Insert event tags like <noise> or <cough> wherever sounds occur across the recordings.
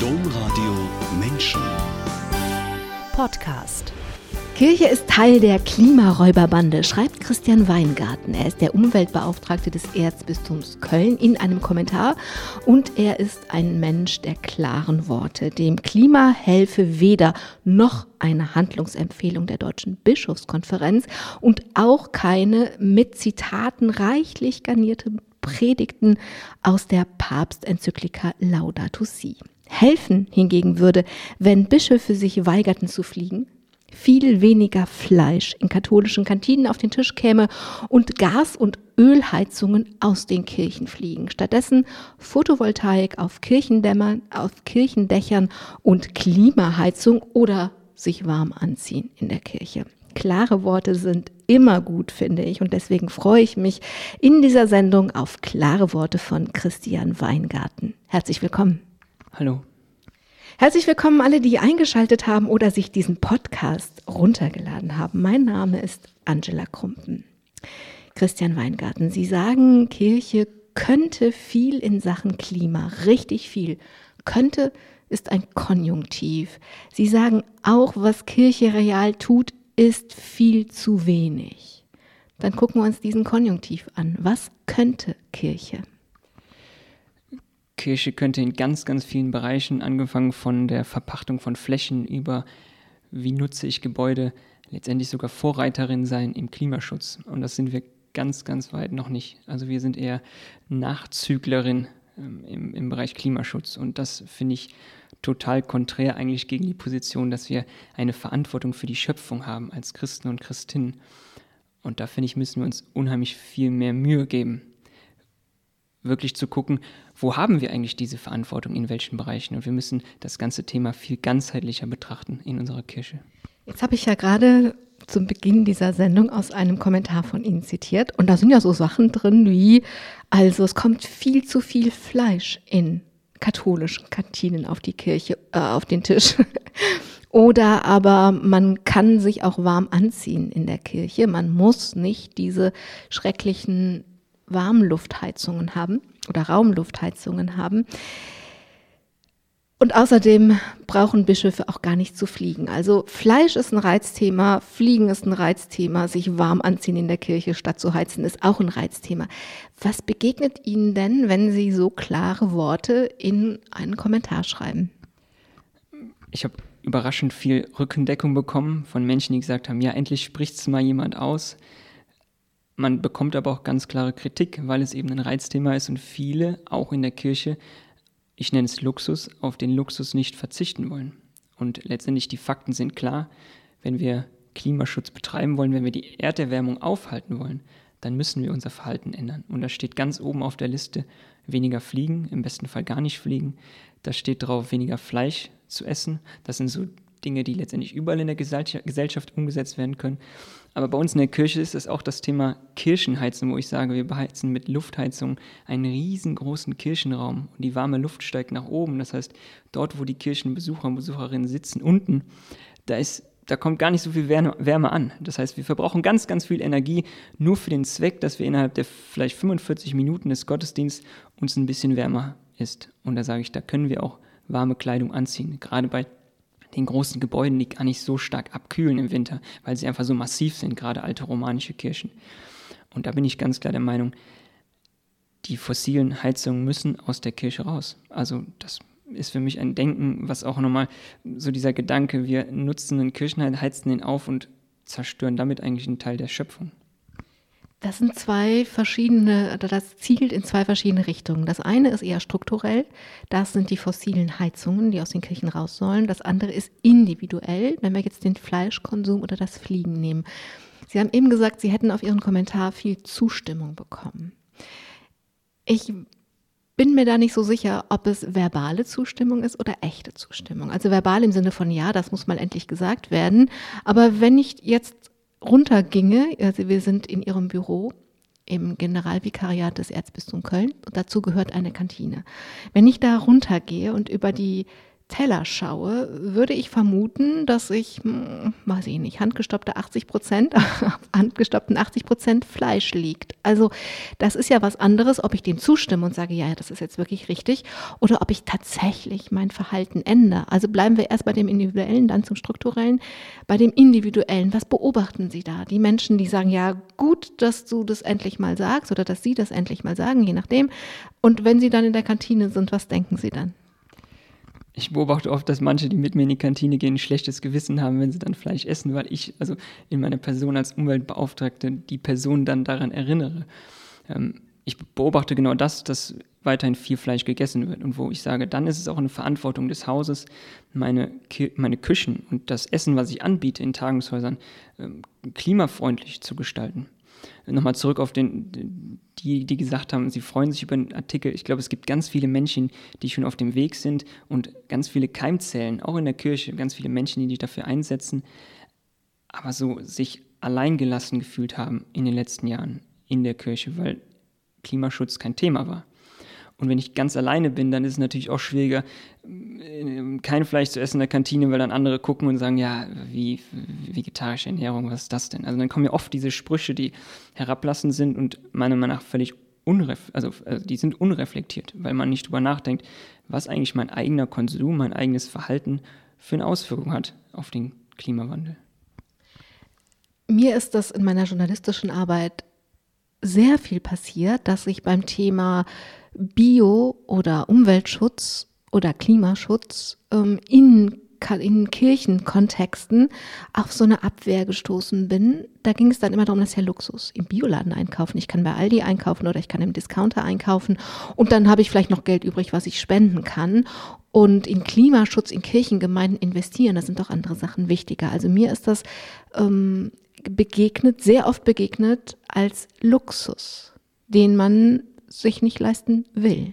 Domradio Menschen. Podcast. Kirche ist Teil der Klimaräuberbande, schreibt Christian Weingarten. Er ist der Umweltbeauftragte des Erzbistums Köln in einem Kommentar und er ist ein Mensch der klaren Worte. Dem Klima helfe weder noch eine Handlungsempfehlung der Deutschen Bischofskonferenz und auch keine mit Zitaten reichlich garnierte Predigten aus der Papstenzyklika Laudato Si. Helfen hingegen würde, wenn Bischöfe sich weigerten zu fliegen, viel weniger Fleisch in katholischen Kantinen auf den Tisch käme und Gas- und Ölheizungen aus den Kirchen fliegen. Stattdessen Photovoltaik auf Kirchendämmern, auf Kirchendächern und Klimaheizung oder sich warm anziehen in der Kirche. Klare Worte sind immer gut, finde ich. Und deswegen freue ich mich in dieser Sendung auf klare Worte von Christian Weingarten. Herzlich willkommen. Hallo. Herzlich willkommen alle, die eingeschaltet haben oder sich diesen Podcast runtergeladen haben. Mein Name ist Angela Krumpen. Christian Weingarten, Sie sagen, Kirche könnte viel in Sachen Klima, richtig viel. Könnte ist ein Konjunktiv. Sie sagen auch, was Kirche real tut, ist viel zu wenig. Dann gucken wir uns diesen Konjunktiv an. Was könnte Kirche? Kirche könnte in ganz, ganz vielen Bereichen, angefangen von der Verpachtung von Flächen über wie nutze ich Gebäude, letztendlich sogar Vorreiterin sein im Klimaschutz. Und das sind wir ganz, ganz weit noch nicht. Also wir sind eher Nachzüglerin ähm, im, im Bereich Klimaschutz. Und das finde ich total konträr eigentlich gegen die Position, dass wir eine Verantwortung für die Schöpfung haben als Christen und Christinnen. Und da finde ich, müssen wir uns unheimlich viel mehr Mühe geben wirklich zu gucken, wo haben wir eigentlich diese Verantwortung, in welchen Bereichen. Und wir müssen das ganze Thema viel ganzheitlicher betrachten in unserer Kirche. Jetzt habe ich ja gerade zum Beginn dieser Sendung aus einem Kommentar von Ihnen zitiert. Und da sind ja so Sachen drin wie, also es kommt viel zu viel Fleisch in katholischen Kantinen auf die Kirche, äh, auf den Tisch. <laughs> Oder aber man kann sich auch warm anziehen in der Kirche. Man muss nicht diese schrecklichen Warmluftheizungen haben oder Raumluftheizungen haben. Und außerdem brauchen Bischöfe auch gar nicht zu fliegen. Also Fleisch ist ein Reizthema, Fliegen ist ein Reizthema, sich warm anziehen in der Kirche statt zu heizen ist auch ein Reizthema. Was begegnet Ihnen denn, wenn Sie so klare Worte in einen Kommentar schreiben? Ich habe überraschend viel Rückendeckung bekommen von Menschen, die gesagt haben, ja, endlich spricht es mal jemand aus. Man bekommt aber auch ganz klare Kritik, weil es eben ein Reizthema ist und viele, auch in der Kirche, ich nenne es Luxus, auf den Luxus nicht verzichten wollen. Und letztendlich die Fakten sind klar, wenn wir Klimaschutz betreiben wollen, wenn wir die Erderwärmung aufhalten wollen, dann müssen wir unser Verhalten ändern. Und da steht ganz oben auf der Liste weniger fliegen, im besten Fall gar nicht fliegen. Da steht drauf weniger Fleisch zu essen. Das sind so Dinge, die letztendlich überall in der Gesellschaft umgesetzt werden können. Aber bei uns in der Kirche ist es auch das Thema Kirchenheizung, wo ich sage, wir beheizen mit Luftheizung einen riesengroßen Kirchenraum und die warme Luft steigt nach oben. Das heißt, dort, wo die Kirchenbesucher und Besucherinnen sitzen, unten, da ist da kommt gar nicht so viel Wärme an. Das heißt, wir verbrauchen ganz, ganz viel Energie nur für den Zweck, dass wir innerhalb der vielleicht 45 Minuten des Gottesdienstes uns ein bisschen wärmer ist. Und da sage ich, da können wir auch warme Kleidung anziehen. Gerade bei den großen Gebäuden, die gar nicht so stark abkühlen im Winter, weil sie einfach so massiv sind, gerade alte romanische Kirchen. Und da bin ich ganz klar der Meinung, die fossilen Heizungen müssen aus der Kirche raus. Also das ist für mich ein Denken, was auch nochmal so dieser Gedanke, wir nutzen einen Kirchenheim, heizen den auf und zerstören damit eigentlich einen Teil der Schöpfung. Das sind zwei verschiedene, oder das zielt in zwei verschiedene Richtungen. Das eine ist eher strukturell, das sind die fossilen Heizungen, die aus den Kirchen raus sollen. Das andere ist individuell, wenn wir jetzt den Fleischkonsum oder das Fliegen nehmen. Sie haben eben gesagt, Sie hätten auf Ihren Kommentar viel Zustimmung bekommen. Ich bin mir da nicht so sicher, ob es verbale Zustimmung ist oder echte Zustimmung. Also verbal im Sinne von ja, das muss mal endlich gesagt werden. Aber wenn ich jetzt runterginge, also wir sind in ihrem Büro im Generalvikariat des Erzbistums Köln und dazu gehört eine Kantine. Wenn ich da runtergehe und über die Teller schaue, würde ich vermuten, dass ich, hm, weiß ich nicht, handgestoppte 80 Prozent, <laughs> handgestoppten 80 Prozent Fleisch liegt. Also das ist ja was anderes, ob ich dem zustimme und sage, ja, das ist jetzt wirklich richtig, oder ob ich tatsächlich mein Verhalten ändere. Also bleiben wir erst bei dem Individuellen, dann zum Strukturellen. Bei dem Individuellen, was beobachten Sie da? Die Menschen, die sagen, ja, gut, dass du das endlich mal sagst oder dass Sie das endlich mal sagen, je nachdem. Und wenn Sie dann in der Kantine sind, was denken Sie dann? Ich beobachte oft, dass manche, die mit mir in die Kantine gehen, ein schlechtes Gewissen haben, wenn sie dann Fleisch essen, weil ich, also in meiner Person als Umweltbeauftragte, die Person dann daran erinnere. Ähm, ich beobachte genau das, dass weiterhin viel Fleisch gegessen wird und wo ich sage, dann ist es auch eine Verantwortung des Hauses, meine, meine Küchen und das Essen, was ich anbiete in Tagungshäusern, ähm, klimafreundlich zu gestalten nochmal zurück auf den, die, die gesagt haben, sie freuen sich über den Artikel. Ich glaube, es gibt ganz viele Menschen, die schon auf dem Weg sind und ganz viele Keimzellen, auch in der Kirche, ganz viele Menschen, die sich dafür einsetzen, aber so sich alleingelassen gefühlt haben in den letzten Jahren in der Kirche, weil Klimaschutz kein Thema war. Und wenn ich ganz alleine bin, dann ist es natürlich auch schwieriger, äh, kein Fleisch zu essen in der Kantine, weil dann andere gucken und sagen, ja, wie vegetarische Ernährung, was ist das denn? Also dann kommen ja oft diese Sprüche, die herablassend sind und meiner Meinung nach völlig unref also, also die sind unreflektiert, weil man nicht drüber nachdenkt, was eigentlich mein eigener Konsum, mein eigenes Verhalten für eine Auswirkung hat auf den Klimawandel. Mir ist das in meiner journalistischen Arbeit sehr viel passiert, dass ich beim Thema Bio- oder Umweltschutz oder Klimaschutz ähm, in, in Kirchenkontexten auf so eine Abwehr gestoßen bin. Da ging es dann immer darum, das ist ja Luxus. Im Bioladen einkaufen, ich kann bei Aldi einkaufen oder ich kann im Discounter einkaufen und dann habe ich vielleicht noch Geld übrig, was ich spenden kann. Und in Klimaschutz, in Kirchengemeinden investieren, da sind doch andere Sachen wichtiger. Also mir ist das ähm, begegnet, sehr oft begegnet als Luxus, den man sich nicht leisten will.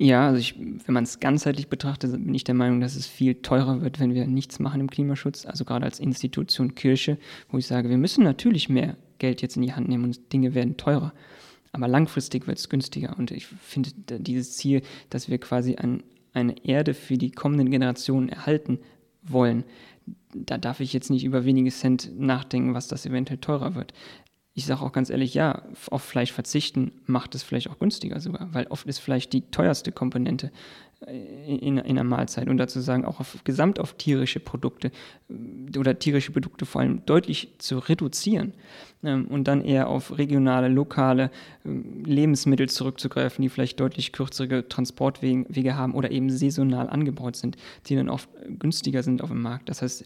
Ja, also ich, wenn man es ganzheitlich betrachtet, bin ich der Meinung, dass es viel teurer wird, wenn wir nichts machen im Klimaschutz. Also gerade als Institution Kirche, wo ich sage, wir müssen natürlich mehr Geld jetzt in die Hand nehmen und Dinge werden teurer. Aber langfristig wird es günstiger. Und ich finde dieses Ziel, dass wir quasi ein, eine Erde für die kommenden Generationen erhalten wollen, da darf ich jetzt nicht über wenige Cent nachdenken, was das eventuell teurer wird ich sage auch ganz ehrlich, ja, auf Fleisch verzichten macht es vielleicht auch günstiger sogar, weil oft ist Fleisch die teuerste Komponente äh, in, in einer Mahlzeit und dazu sagen, auch auf, gesamt auf tierische Produkte äh, oder tierische Produkte vor allem deutlich zu reduzieren ähm, und dann eher auf regionale, lokale ähm, Lebensmittel zurückzugreifen, die vielleicht deutlich kürzere Transportwege haben oder eben saisonal angebaut sind, die dann oft günstiger sind auf dem Markt. Das heißt,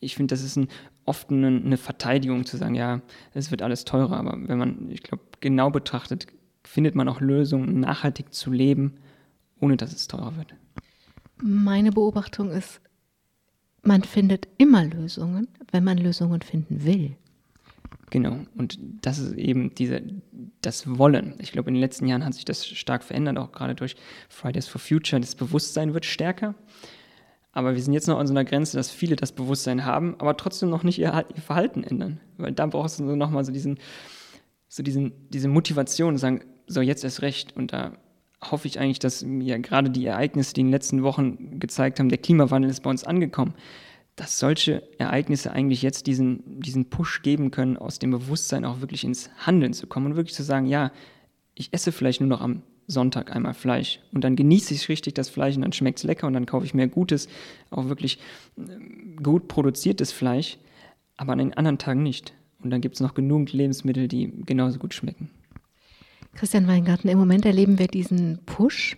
ich finde, das ist ein, oft eine, eine, Verteidigung zu sagen, ja, es wird alles teurer. Aber wenn man, ich glaube, genau betrachtet, findet man auch Lösungen, nachhaltig zu leben, ohne dass es teurer wird. Meine Beobachtung ist, man findet immer Lösungen, wenn man Lösungen finden will. Genau, und das ist eben diese, das Wollen. Ich glaube, in den letzten Jahren hat sich das stark verändert, auch gerade durch Fridays for Future. Das Bewusstsein wird stärker. Aber wir sind jetzt noch an so einer Grenze, dass viele das Bewusstsein haben, aber trotzdem noch nicht ihr, ihr Verhalten ändern. Weil da brauchst du nochmal so diesen, so diesen, diese Motivation, sagen, so jetzt erst recht. Und da hoffe ich eigentlich, dass mir gerade die Ereignisse, die in den letzten Wochen gezeigt haben, der Klimawandel ist bei uns angekommen, dass solche Ereignisse eigentlich jetzt diesen, diesen Push geben können, aus dem Bewusstsein auch wirklich ins Handeln zu kommen und wirklich zu sagen, ja, ich esse vielleicht nur noch am Sonntag einmal Fleisch. Und dann genieße ich richtig das Fleisch und dann schmeckt es lecker und dann kaufe ich mir gutes, auch wirklich äh, gut produziertes Fleisch, aber an den anderen Tagen nicht. Und dann gibt es noch genug Lebensmittel, die genauso gut schmecken. Christian Weingarten, im Moment erleben wir diesen Push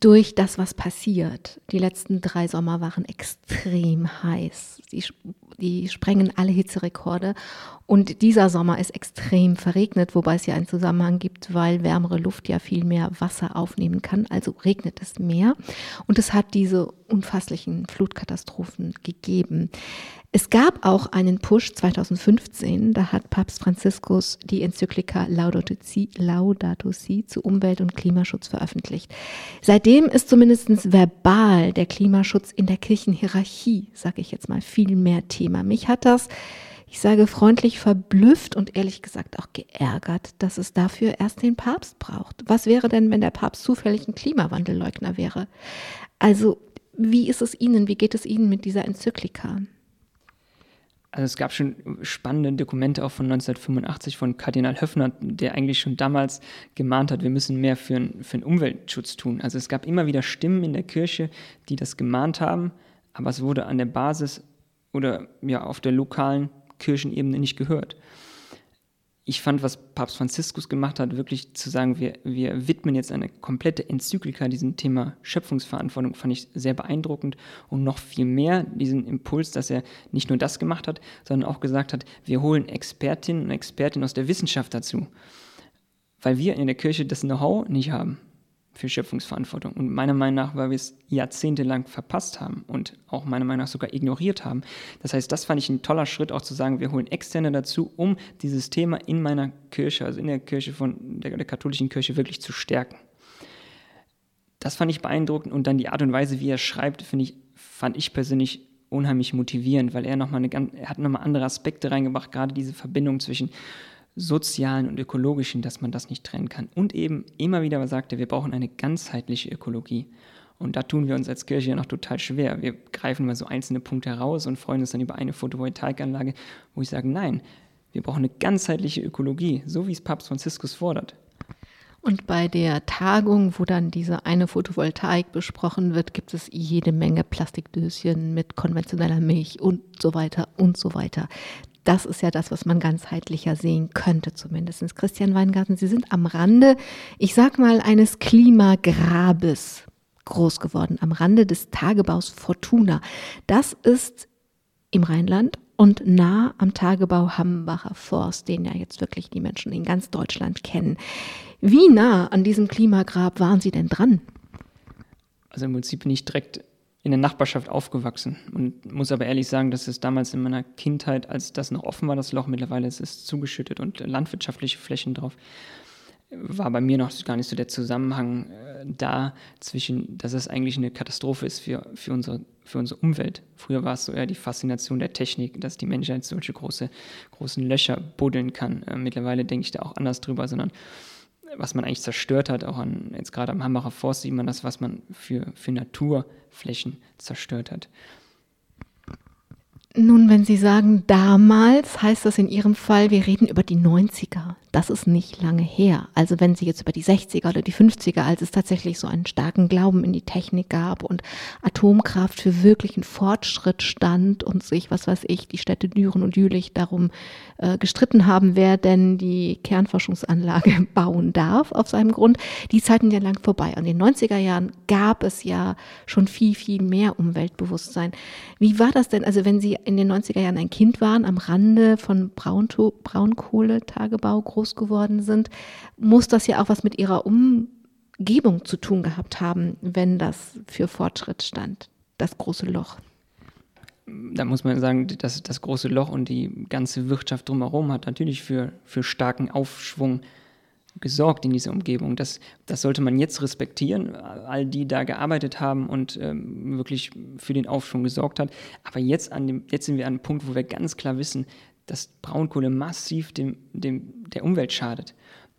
durch das, was passiert. Die letzten drei Sommer waren extrem heiß. Die, die sprengen alle Hitzerekorde. Und dieser Sommer ist extrem verregnet, wobei es ja einen Zusammenhang gibt, weil wärmere Luft ja viel mehr Wasser aufnehmen kann. Also regnet es mehr. Und es hat diese unfasslichen Flutkatastrophen gegeben. Es gab auch einen Push 2015, da hat Papst Franziskus die Enzyklika Laudato Si, Laudato si zu Umwelt- und Klimaschutz veröffentlicht. Seitdem ist zumindest verbal der Klimaschutz in der Kirchenhierarchie, sage ich jetzt mal, viel mehr Thema. Mich hat das ich sage freundlich verblüfft und ehrlich gesagt auch geärgert, dass es dafür erst den Papst braucht. Was wäre denn, wenn der Papst zufällig ein Klimawandelleugner wäre? Also, wie ist es Ihnen, wie geht es Ihnen mit dieser Enzyklika? Also es gab schon spannende Dokumente auch von 1985 von Kardinal Höffner, der eigentlich schon damals gemahnt hat, wir müssen mehr für, für den Umweltschutz tun. Also es gab immer wieder Stimmen in der Kirche, die das gemahnt haben, aber es wurde an der Basis oder ja auf der lokalen Kirchenebene nicht gehört ich fand, was Papst Franziskus gemacht hat, wirklich zu sagen, wir, wir widmen jetzt eine komplette Enzyklika diesem Thema Schöpfungsverantwortung, fand ich sehr beeindruckend. Und noch viel mehr diesen Impuls, dass er nicht nur das gemacht hat, sondern auch gesagt hat, wir holen Expertinnen und Expertinnen aus der Wissenschaft dazu, weil wir in der Kirche das Know-how nicht haben für Schöpfungsverantwortung. Und meiner Meinung nach, weil wir es jahrzehntelang verpasst haben und auch meiner Meinung nach sogar ignoriert haben. Das heißt, das fand ich ein toller Schritt, auch zu sagen, wir holen Externe dazu, um dieses Thema in meiner Kirche, also in der Kirche von der, der katholischen Kirche wirklich zu stärken. Das fand ich beeindruckend und dann die Art und Weise, wie er schreibt, finde ich, fand ich persönlich unheimlich motivierend, weil er nochmal eine er hat nochmal andere Aspekte reingebracht, gerade diese Verbindung zwischen sozialen und ökologischen, dass man das nicht trennen kann. Und eben immer wieder sagte, wir brauchen eine ganzheitliche Ökologie. Und da tun wir uns als Kirche ja noch total schwer. Wir greifen mal so einzelne Punkte heraus und freuen uns dann über eine Photovoltaikanlage, wo ich sage, nein, wir brauchen eine ganzheitliche Ökologie, so wie es Papst Franziskus fordert. Und bei der Tagung, wo dann diese eine Photovoltaik besprochen wird, gibt es jede Menge Plastikdöschen mit konventioneller Milch und so weiter und so weiter. Das ist ja das, was man ganzheitlicher sehen könnte, zumindest. Christian Weingarten, Sie sind am Rande, ich sag mal, eines Klimagrabes groß geworden, am Rande des Tagebaus Fortuna. Das ist im Rheinland und nah am Tagebau Hambacher Forst, den ja jetzt wirklich die Menschen in ganz Deutschland kennen. Wie nah an diesem Klimagrab waren Sie denn dran? Also im Prinzip bin ich direkt in der Nachbarschaft aufgewachsen und muss aber ehrlich sagen, dass es damals in meiner Kindheit, als das noch offen war, das Loch, mittlerweile ist es zugeschüttet und landwirtschaftliche Flächen drauf, war bei mir noch gar nicht so der Zusammenhang äh, da zwischen, dass es eigentlich eine Katastrophe ist für, für, unsere, für unsere Umwelt. Früher war es so eher die Faszination der Technik, dass die Menschheit solche große, großen Löcher buddeln kann. Äh, mittlerweile denke ich da auch anders drüber, sondern was man eigentlich zerstört hat, auch an, jetzt gerade am Hambacher Forst sieht man das, was man für, für Naturflächen zerstört hat. Nun, wenn Sie sagen damals, heißt das in Ihrem Fall, wir reden über die 90er das ist nicht lange her. Also wenn Sie jetzt über die 60er oder die 50er, als es tatsächlich so einen starken Glauben in die Technik gab und Atomkraft für wirklichen Fortschritt stand und sich, was weiß ich, die Städte Düren und Jülich darum äh, gestritten haben, wer denn die Kernforschungsanlage <laughs> bauen darf auf seinem Grund, die Zeiten ja lang vorbei. In den 90er Jahren gab es ja schon viel, viel mehr Umweltbewusstsein. Wie war das denn, also wenn Sie in den 90er Jahren ein Kind waren, am Rande von Braunkohletagebau groß groß geworden sind, muss das ja auch was mit ihrer Umgebung zu tun gehabt haben, wenn das für Fortschritt stand, das große Loch. Da muss man sagen, dass das große Loch und die ganze Wirtschaft drumherum hat natürlich für, für starken Aufschwung gesorgt in dieser Umgebung. Das, das sollte man jetzt respektieren, all die da gearbeitet haben und ähm, wirklich für den Aufschwung gesorgt hat. Aber jetzt, an dem, jetzt sind wir an einem Punkt, wo wir ganz klar wissen, dass Braunkohle massiv dem, dem, der Umwelt schadet.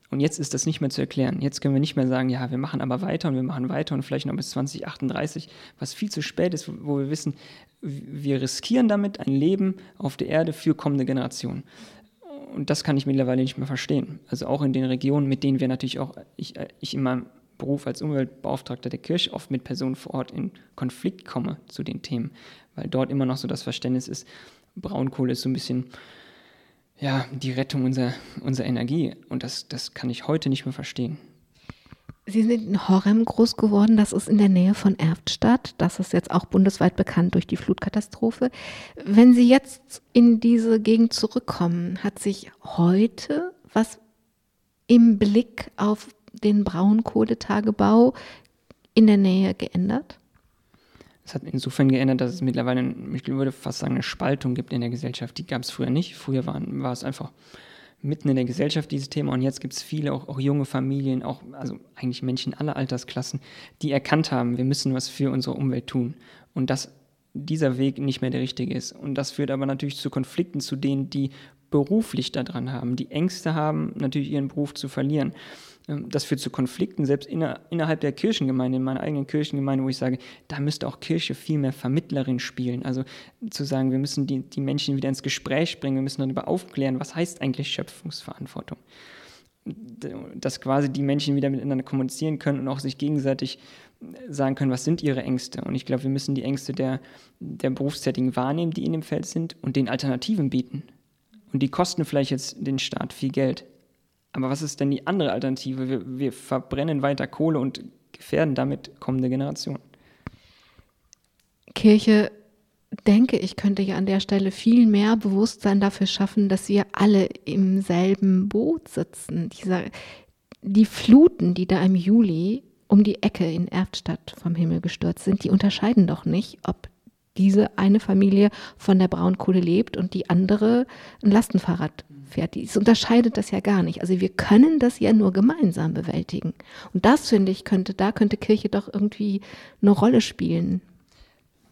Und jetzt ist das nicht mehr zu erklären. Jetzt können wir nicht mehr sagen, ja, wir machen aber weiter und wir machen weiter und vielleicht noch bis 2038, was viel zu spät ist, wo wir wissen, wir riskieren damit ein Leben auf der Erde für kommende Generationen. Und das kann ich mittlerweile nicht mehr verstehen. Also auch in den Regionen, mit denen wir natürlich auch, ich, ich in meinem Beruf als Umweltbeauftragter der Kirche oft mit Personen vor Ort in Konflikt komme zu den Themen, weil dort immer noch so das Verständnis ist, Braunkohle ist so ein bisschen ja, die Rettung unserer, unserer Energie. Und das, das kann ich heute nicht mehr verstehen. Sie sind in Horem groß geworden, das ist in der Nähe von Erftstadt. Das ist jetzt auch bundesweit bekannt durch die Flutkatastrophe. Wenn Sie jetzt in diese Gegend zurückkommen, hat sich heute was im Blick auf den Braunkohletagebau in der Nähe geändert? Es hat insofern geändert, dass es mittlerweile, ich würde fast sagen, eine Spaltung gibt in der Gesellschaft. Die gab es früher nicht. Früher war, war es einfach mitten in der Gesellschaft dieses Thema und jetzt gibt es viele, auch, auch junge Familien, auch also eigentlich Menschen aller Altersklassen, die erkannt haben, wir müssen was für unsere Umwelt tun. Und das dieser Weg nicht mehr der richtige ist. Und das führt aber natürlich zu Konflikten zu denen, die beruflich daran haben, die Ängste haben, natürlich ihren Beruf zu verlieren. Ähm, das führt zu Konflikten, selbst inner, innerhalb der Kirchengemeinde, in meiner eigenen Kirchengemeinde, wo ich sage, da müsste auch Kirche viel mehr Vermittlerin spielen. Also zu sagen, wir müssen die, die Menschen wieder ins Gespräch bringen, wir müssen darüber aufklären, was heißt eigentlich Schöpfungsverantwortung. Dass quasi die Menschen wieder miteinander kommunizieren können und auch sich gegenseitig sagen können, was sind ihre Ängste. Und ich glaube, wir müssen die Ängste der, der Berufstätigen wahrnehmen, die in dem Feld sind, und den Alternativen bieten. Und die kosten vielleicht jetzt den Staat viel Geld. Aber was ist denn die andere Alternative? Wir, wir verbrennen weiter Kohle und gefährden damit kommende Generationen. Kirche, denke ich, könnte ja an der Stelle viel mehr Bewusstsein dafür schaffen, dass wir alle im selben Boot sitzen. Dieser, die Fluten, die da im Juli um die Ecke in Erftstadt vom Himmel gestürzt sind, die unterscheiden doch nicht, ob diese eine Familie von der Braunkohle lebt und die andere ein Lastenfahrrad fährt. Es unterscheidet das ja gar nicht. Also wir können das ja nur gemeinsam bewältigen. Und das finde ich könnte, da könnte Kirche doch irgendwie eine Rolle spielen.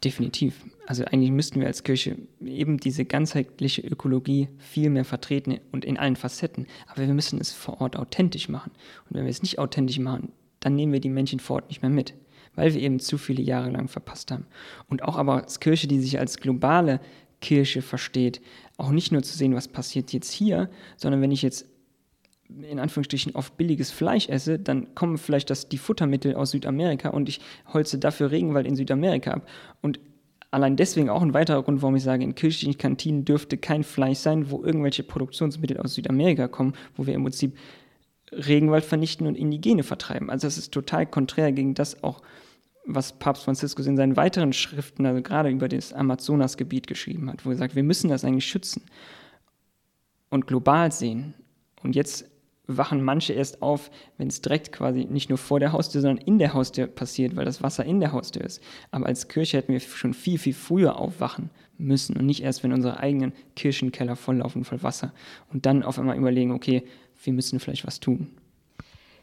Definitiv. Also eigentlich müssten wir als Kirche eben diese ganzheitliche Ökologie viel mehr vertreten und in allen Facetten. Aber wir müssen es vor Ort authentisch machen. Und wenn wir es nicht authentisch machen, dann nehmen wir die Menschen vor Ort nicht mehr mit weil wir eben zu viele Jahre lang verpasst haben. Und auch aber als Kirche, die sich als globale Kirche versteht, auch nicht nur zu sehen, was passiert jetzt hier, sondern wenn ich jetzt in Anführungsstrichen oft billiges Fleisch esse, dann kommen vielleicht das, die Futtermittel aus Südamerika und ich holze dafür Regenwald in Südamerika ab. Und allein deswegen auch ein weiterer Grund, warum ich sage, in kirchlichen Kantinen dürfte kein Fleisch sein, wo irgendwelche Produktionsmittel aus Südamerika kommen, wo wir im Prinzip Regenwald vernichten und Indigene vertreiben. Also das ist total konträr gegen das auch, was Papst Franziskus in seinen weiteren Schriften, also gerade über das Amazonasgebiet geschrieben hat, wo er sagt, wir müssen das eigentlich schützen und global sehen. Und jetzt wachen manche erst auf, wenn es direkt quasi nicht nur vor der Haustür, sondern in der Haustür passiert, weil das Wasser in der Haustür ist. Aber als Kirche hätten wir schon viel, viel früher aufwachen müssen und nicht erst, wenn unsere eigenen Kirchenkeller volllaufen voll Wasser. Und dann auf einmal überlegen, okay, wir müssen vielleicht was tun.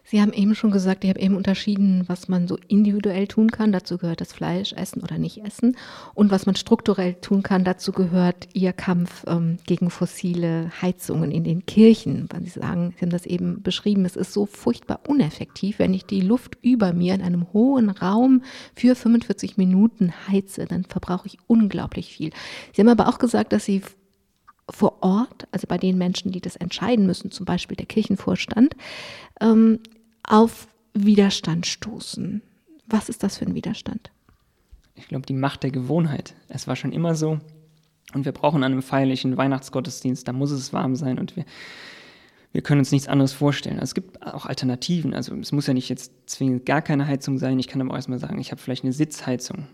Sie haben eben schon gesagt, ich habe eben unterschieden, was man so individuell tun kann. Dazu gehört das Fleisch essen oder nicht essen. Und was man strukturell tun kann, dazu gehört Ihr Kampf ähm, gegen fossile Heizungen in den Kirchen. Weil Sie sagen, Sie haben das eben beschrieben, es ist so furchtbar uneffektiv, wenn ich die Luft über mir in einem hohen Raum für 45 Minuten heize, dann verbrauche ich unglaublich viel. Sie haben aber auch gesagt, dass Sie vor Ort, also bei den Menschen, die das entscheiden müssen, zum Beispiel der Kirchenvorstand, ähm, auf Widerstand stoßen. Was ist das für ein Widerstand? Ich glaube, die Macht der Gewohnheit. Es war schon immer so. Und wir brauchen an einem feierlichen Weihnachtsgottesdienst, da muss es warm sein und wir, wir können uns nichts anderes vorstellen. Also es gibt auch Alternativen. Also es muss ja nicht jetzt zwingend gar keine Heizung sein. Ich kann aber auch erstmal sagen, ich habe vielleicht eine Sitzheizung.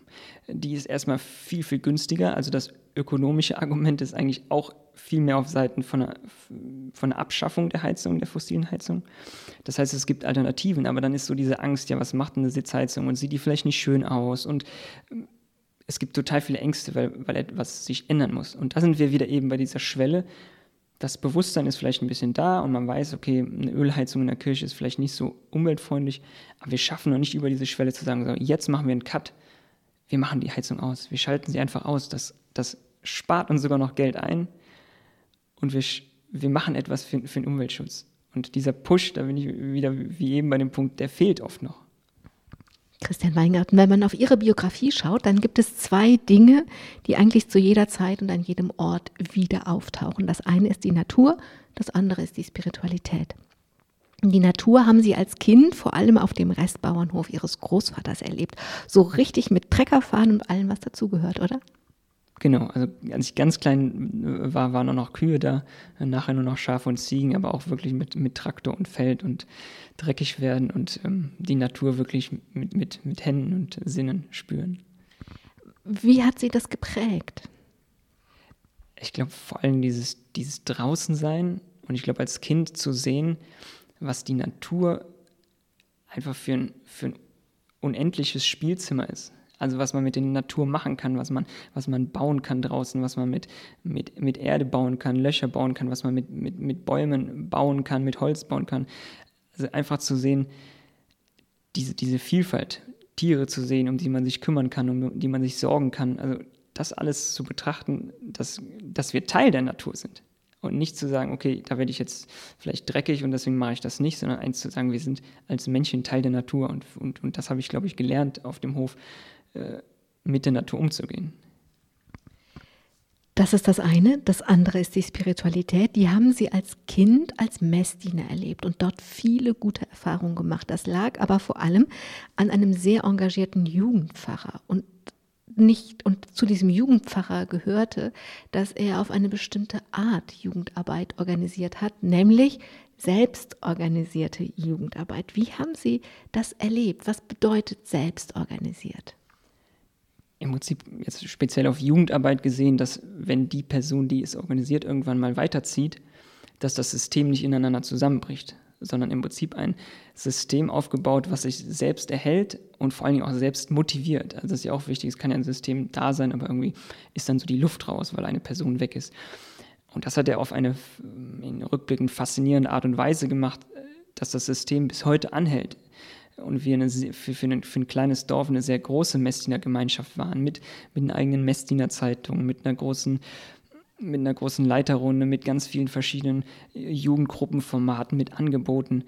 Die ist erstmal viel, viel günstiger. Also das ökonomische Argument ist eigentlich auch viel mehr auf Seiten von der, von der Abschaffung der Heizung, der fossilen Heizung. Das heißt, es gibt Alternativen, aber dann ist so diese Angst, ja, was macht eine Sitzheizung und sieht die vielleicht nicht schön aus und ähm, es gibt total viele Ängste, weil, weil etwas sich ändern muss. Und da sind wir wieder eben bei dieser Schwelle. Das Bewusstsein ist vielleicht ein bisschen da und man weiß, okay, eine Ölheizung in der Kirche ist vielleicht nicht so umweltfreundlich, aber wir schaffen noch nicht über diese Schwelle zu sagen, so, jetzt machen wir einen Cut, wir machen die Heizung aus, wir schalten sie einfach aus. Das, das spart uns sogar noch Geld ein und wir, wir machen etwas für, für den Umweltschutz. Und dieser Push, da bin ich wieder wie eben bei dem Punkt, der fehlt oft noch. Christian Weingarten, wenn man auf Ihre Biografie schaut, dann gibt es zwei Dinge, die eigentlich zu jeder Zeit und an jedem Ort wieder auftauchen. Das eine ist die Natur, das andere ist die Spiritualität. Die Natur haben Sie als Kind vor allem auf dem Restbauernhof Ihres Großvaters erlebt. So richtig mit Treckerfahren und allem, was dazugehört, oder? Genau, also als ich ganz klein äh, war, waren nur noch Kühe da, nachher nur noch Schafe und Ziegen, aber auch wirklich mit, mit Traktor und Feld und dreckig werden und ähm, die Natur wirklich mit, mit, mit Händen und Sinnen spüren. Wie hat sie das geprägt? Ich glaube vor allem dieses, dieses Draußensein und ich glaube als Kind zu sehen, was die Natur einfach für ein, für ein unendliches Spielzimmer ist. Also was man mit der Natur machen kann, was man, was man bauen kann draußen, was man mit, mit, mit Erde bauen kann, Löcher bauen kann, was man mit, mit, mit Bäumen bauen kann, mit Holz bauen kann. Also einfach zu sehen, diese, diese Vielfalt, Tiere zu sehen, um die man sich kümmern kann, um die man sich sorgen kann. Also das alles zu betrachten, dass, dass wir Teil der Natur sind. Und nicht zu sagen, okay, da werde ich jetzt vielleicht dreckig und deswegen mache ich das nicht, sondern eins zu sagen, wir sind als Menschen Teil der Natur. Und, und, und das habe ich, glaube ich, gelernt auf dem Hof, mit der Natur umzugehen. Das ist das eine. Das andere ist die Spiritualität. Die haben sie als Kind als Messdiener erlebt und dort viele gute Erfahrungen gemacht. Das lag aber vor allem an einem sehr engagierten Jugendpfarrer. Und nicht und zu diesem Jugendpfarrer gehörte, dass er auf eine bestimmte Art Jugendarbeit organisiert hat, nämlich selbstorganisierte Jugendarbeit. Wie haben Sie das erlebt? Was bedeutet selbstorganisiert? Im Prinzip jetzt speziell auf Jugendarbeit gesehen, dass wenn die Person, die es organisiert, irgendwann mal weiterzieht, dass das System nicht ineinander zusammenbricht, sondern im Prinzip ein System aufgebaut, was sich selbst erhält und vor allen Dingen auch selbst motiviert. Also das ist ja auch wichtig, es kann ja ein System da sein, aber irgendwie ist dann so die Luft raus, weil eine Person weg ist. Und das hat er auf eine in rückblickend faszinierende Art und Weise gemacht, dass das System bis heute anhält. Und wir eine, für, für, ein, für ein kleines Dorf eine sehr große Messdienergemeinschaft waren, mit, mit einer eigenen Messdienerzeitung, mit einer großen mit einer großen Leiterrunde, mit ganz vielen verschiedenen Jugendgruppenformaten, mit Angeboten.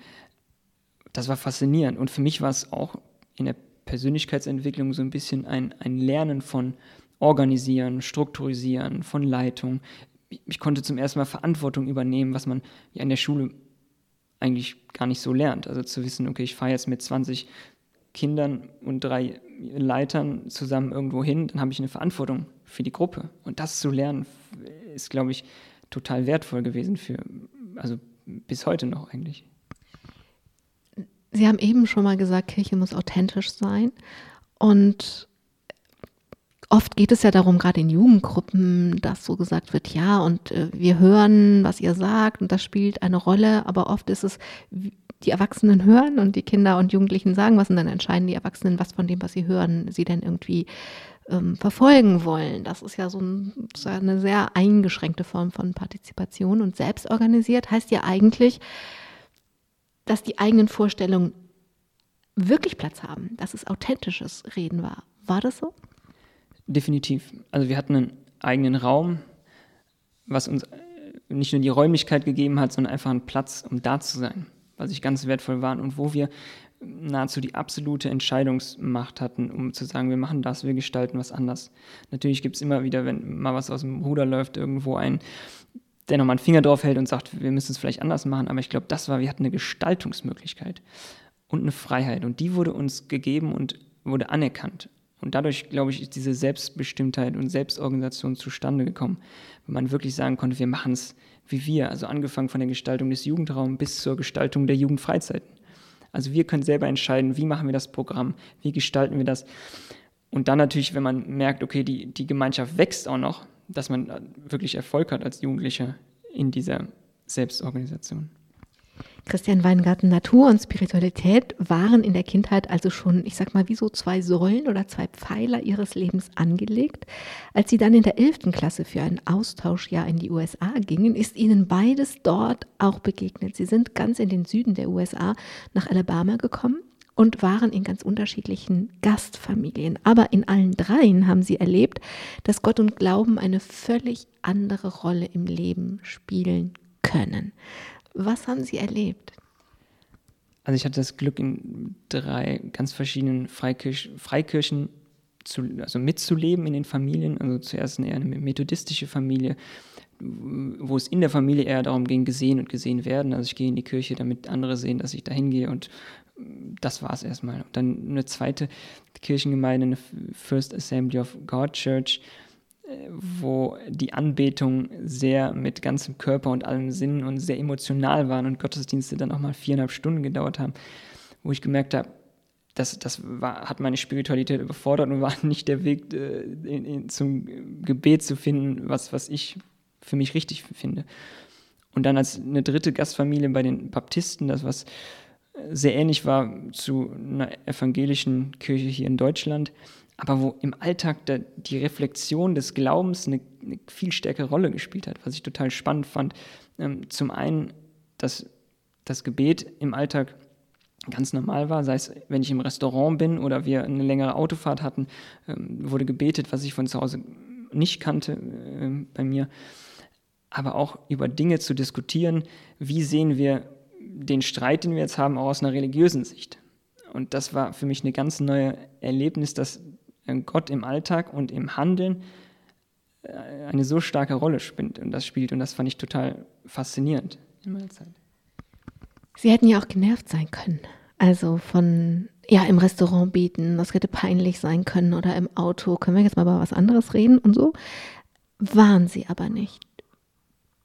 Das war faszinierend. Und für mich war es auch in der Persönlichkeitsentwicklung so ein bisschen ein, ein Lernen von Organisieren, Strukturisieren, von Leitung. Ich, ich konnte zum ersten Mal Verantwortung übernehmen, was man ja in der Schule eigentlich gar nicht so lernt. Also zu wissen, okay, ich fahre jetzt mit 20 Kindern und drei Leitern zusammen irgendwo hin, dann habe ich eine Verantwortung für die Gruppe. Und das zu lernen, ist, glaube ich, total wertvoll gewesen für, also bis heute noch eigentlich. Sie haben eben schon mal gesagt, Kirche muss authentisch sein. Und oft geht es ja darum, gerade in Jugendgruppen, dass so gesagt wird, ja, und äh, wir hören, was ihr sagt, und das spielt eine Rolle, aber oft ist es, die Erwachsenen hören und die Kinder und Jugendlichen sagen was und dann entscheiden die Erwachsenen, was von dem, was sie hören, sie denn irgendwie ähm, verfolgen wollen. Das ist ja so ein, eine sehr eingeschränkte Form von Partizipation und selbstorganisiert heißt ja eigentlich, dass die eigenen Vorstellungen wirklich Platz haben, dass es authentisches Reden war. War das so? Definitiv. Also wir hatten einen eigenen Raum, was uns nicht nur die Räumlichkeit gegeben hat, sondern einfach einen Platz, um da zu sein was ich ganz wertvoll war und wo wir nahezu die absolute Entscheidungsmacht hatten, um zu sagen, wir machen das, wir gestalten was anders. Natürlich gibt es immer wieder, wenn mal was aus dem Ruder läuft, irgendwo ein, der nochmal einen Finger drauf hält und sagt, wir müssen es vielleicht anders machen, aber ich glaube, das war, wir hatten eine Gestaltungsmöglichkeit und eine Freiheit und die wurde uns gegeben und wurde anerkannt. Und dadurch, glaube ich, ist diese Selbstbestimmtheit und Selbstorganisation zustande gekommen, wenn man wirklich sagen konnte, wir machen es wie wir, also angefangen von der Gestaltung des Jugendraums bis zur Gestaltung der Jugendfreizeiten. Also wir können selber entscheiden, wie machen wir das Programm, wie gestalten wir das. Und dann natürlich, wenn man merkt, okay, die, die Gemeinschaft wächst auch noch, dass man wirklich Erfolg hat als Jugendlicher in dieser Selbstorganisation. Christian Weingarten, Natur und Spiritualität waren in der Kindheit also schon, ich sag mal, wie so zwei Säulen oder zwei Pfeiler ihres Lebens angelegt. Als sie dann in der 11. Klasse für ein Austauschjahr in die USA gingen, ist ihnen beides dort auch begegnet. Sie sind ganz in den Süden der USA nach Alabama gekommen und waren in ganz unterschiedlichen Gastfamilien. Aber in allen dreien haben sie erlebt, dass Gott und Glauben eine völlig andere Rolle im Leben spielen können. Was haben Sie erlebt? Also ich hatte das Glück, in drei ganz verschiedenen Freikirch Freikirchen zu, also mitzuleben in den Familien. Also zuerst eher eine methodistische Familie, wo es in der Familie eher darum ging, gesehen und gesehen werden. Also ich gehe in die Kirche, damit andere sehen, dass ich da hingehe und das war es erstmal. Und dann eine zweite Kirchengemeinde, eine First Assembly of God Church, wo die Anbetung sehr mit ganzem Körper und allem Sinn und sehr emotional waren und Gottesdienste dann auch mal viereinhalb Stunden gedauert haben, wo ich gemerkt habe, das, das war, hat meine Spiritualität überfordert und war <laughs> nicht der Weg äh, in, in, zum Gebet zu finden, was, was ich für mich richtig finde. Und dann als eine dritte Gastfamilie bei den Baptisten, das was sehr ähnlich war zu einer evangelischen Kirche hier in Deutschland, aber wo im Alltag der, die Reflexion des Glaubens eine, eine, viel stärkere Rolle gespielt hat, was ich total spannend fand. Ähm, zum einen, dass das Gebet im Alltag ganz normal war, sei es, wenn ich im Restaurant bin oder wir eine längere Autofahrt hatten, ähm, wurde gebetet, was ich von zu Hause nicht kannte äh, bei mir, aber auch über Dinge zu diskutieren, wie sehen wir den Streit, den wir jetzt haben, auch aus einer religiösen Sicht. Und das war für mich eine ganz neue Erlebnis, dass Gott im Alltag und im Handeln äh, eine so starke Rolle spielt und das spielt. Und das fand ich total faszinierend. Sie hätten ja auch genervt sein können. Also von, ja, im Restaurant beten, das hätte peinlich sein können oder im Auto. Können wir jetzt mal über was anderes reden und so? Waren sie aber nicht.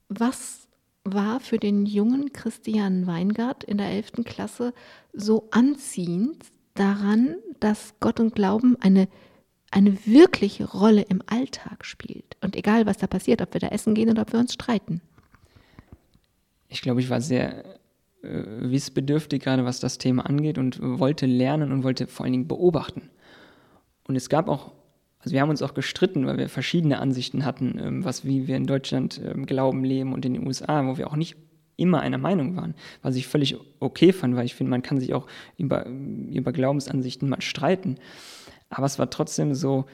Was war für den jungen Christian Weingart in der 11. Klasse so anziehend daran, dass Gott und Glauben eine, eine wirkliche Rolle im Alltag spielt? Und egal, was da passiert, ob wir da essen gehen oder ob wir uns streiten. Ich glaube, ich war sehr äh, wissbedürftig, gerade was das Thema angeht, und wollte lernen und wollte vor allen Dingen beobachten. Und es gab auch also wir haben uns auch gestritten, weil wir verschiedene Ansichten hatten, ähm, was wie wir in Deutschland ähm, glauben, leben und in den USA, wo wir auch nicht immer einer Meinung waren, was ich völlig okay fand, weil ich finde, man kann sich auch über, über Glaubensansichten mal streiten. Aber es war trotzdem so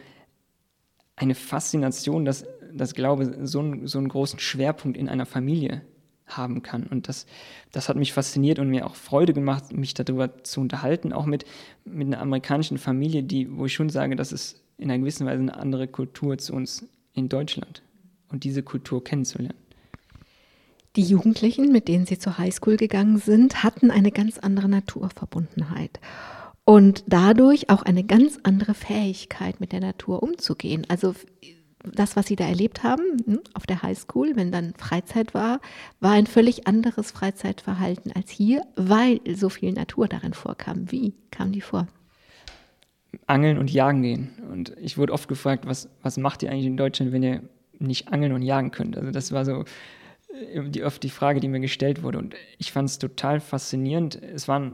eine Faszination, dass das Glaube so, ein, so einen großen Schwerpunkt in einer Familie haben kann. Und das, das hat mich fasziniert und mir auch Freude gemacht, mich darüber zu unterhalten, auch mit, mit einer amerikanischen Familie, die, wo ich schon sage, dass es in einer gewissen Weise eine andere Kultur zu uns in Deutschland und diese Kultur kennenzulernen. Die Jugendlichen, mit denen Sie zur Highschool gegangen sind, hatten eine ganz andere Naturverbundenheit und dadurch auch eine ganz andere Fähigkeit, mit der Natur umzugehen. Also das, was Sie da erlebt haben hm, auf der Highschool, wenn dann Freizeit war, war ein völlig anderes Freizeitverhalten als hier, weil so viel Natur darin vorkam. Wie kam die vor? angeln und jagen gehen. Und ich wurde oft gefragt, was, was macht ihr eigentlich in Deutschland, wenn ihr nicht angeln und jagen könnt? Also das war so äh, die, oft die Frage, die mir gestellt wurde. Und ich fand es total faszinierend. Es war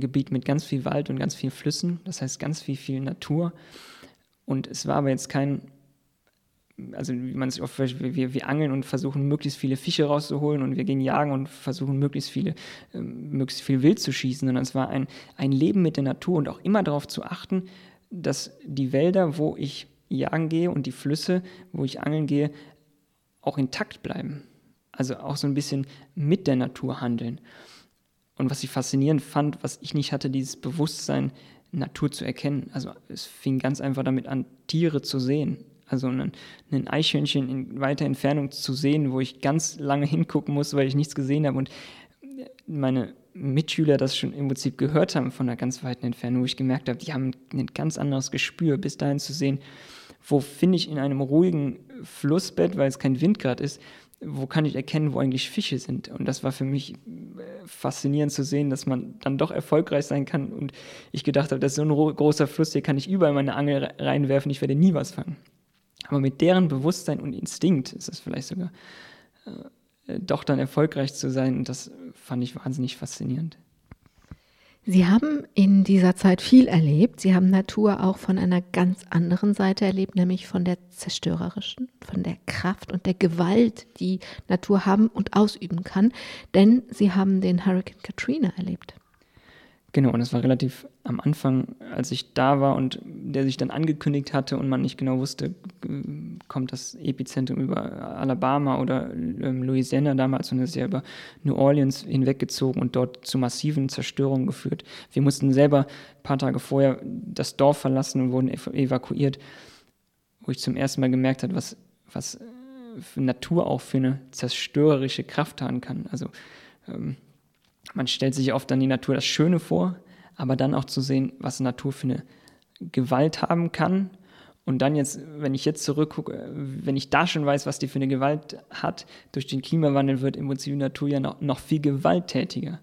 Gebiet mit ganz viel Wald und ganz viel Flüssen, das heißt ganz viel, viel Natur. Und es war aber jetzt kein also wie man sich oft wir, wir angeln und versuchen möglichst viele Fische rauszuholen und wir gehen jagen und versuchen möglichst viele, äh, möglichst viel Wild zu schießen, sondern es war ein, ein Leben mit der Natur und auch immer darauf zu achten, dass die Wälder, wo ich jagen gehe und die Flüsse, wo ich angeln gehe, auch intakt bleiben. Also auch so ein bisschen mit der Natur handeln. Und was ich faszinierend fand, was ich nicht hatte, dieses Bewusstsein, Natur zu erkennen. Also es fing ganz einfach damit an, Tiere zu sehen also ein, ein Eichhörnchen in weiter Entfernung zu sehen, wo ich ganz lange hingucken muss, weil ich nichts gesehen habe und meine Mitschüler das schon im Prinzip gehört haben von einer ganz weiten Entfernung, wo ich gemerkt habe, die haben ein ganz anderes Gespür, bis dahin zu sehen, wo finde ich in einem ruhigen Flussbett, weil es kein Wind gerade ist, wo kann ich erkennen, wo eigentlich Fische sind? Und das war für mich faszinierend zu sehen, dass man dann doch erfolgreich sein kann. Und ich gedacht habe, das ist so ein großer Fluss, hier kann ich überall meine Angel reinwerfen, ich werde nie was fangen. Aber mit deren Bewusstsein und Instinkt ist es vielleicht sogar äh, doch dann erfolgreich zu sein. Und das fand ich wahnsinnig faszinierend. Sie haben in dieser Zeit viel erlebt. Sie haben Natur auch von einer ganz anderen Seite erlebt, nämlich von der zerstörerischen, von der Kraft und der Gewalt, die Natur haben und ausüben kann. Denn Sie haben den Hurricane Katrina erlebt. Genau, und es war relativ am Anfang, als ich da war und der sich dann angekündigt hatte und man nicht genau wusste, kommt das Epizentrum über Alabama oder ähm, Louisiana damals und ist ja über New Orleans hinweggezogen und dort zu massiven Zerstörungen geführt. Wir mussten selber ein paar Tage vorher das Dorf verlassen und wurden evakuiert, wo ich zum ersten Mal gemerkt habe, was, was Natur auch für eine zerstörerische Kraft haben kann. Also ähm, man stellt sich oft dann die Natur das Schöne vor, aber dann auch zu sehen, was Natur für eine Gewalt haben kann. Und dann jetzt, wenn ich jetzt zurückgucke, wenn ich da schon weiß, was die für eine Gewalt hat, durch den Klimawandel wird im Prinzip die Natur ja noch, noch viel gewalttätiger.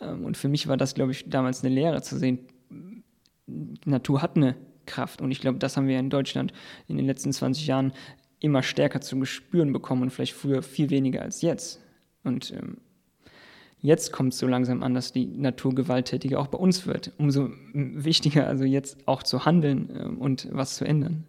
Ähm, und für mich war das, glaube ich, damals eine Lehre zu sehen, Natur hat eine Kraft. Und ich glaube, das haben wir in Deutschland in den letzten 20 Jahren immer stärker zu spüren bekommen und vielleicht früher viel weniger als jetzt. Und ähm, Jetzt kommt es so langsam an, dass die Natur gewalttätiger auch bei uns wird. Umso wichtiger also jetzt auch zu handeln ähm, und was zu ändern.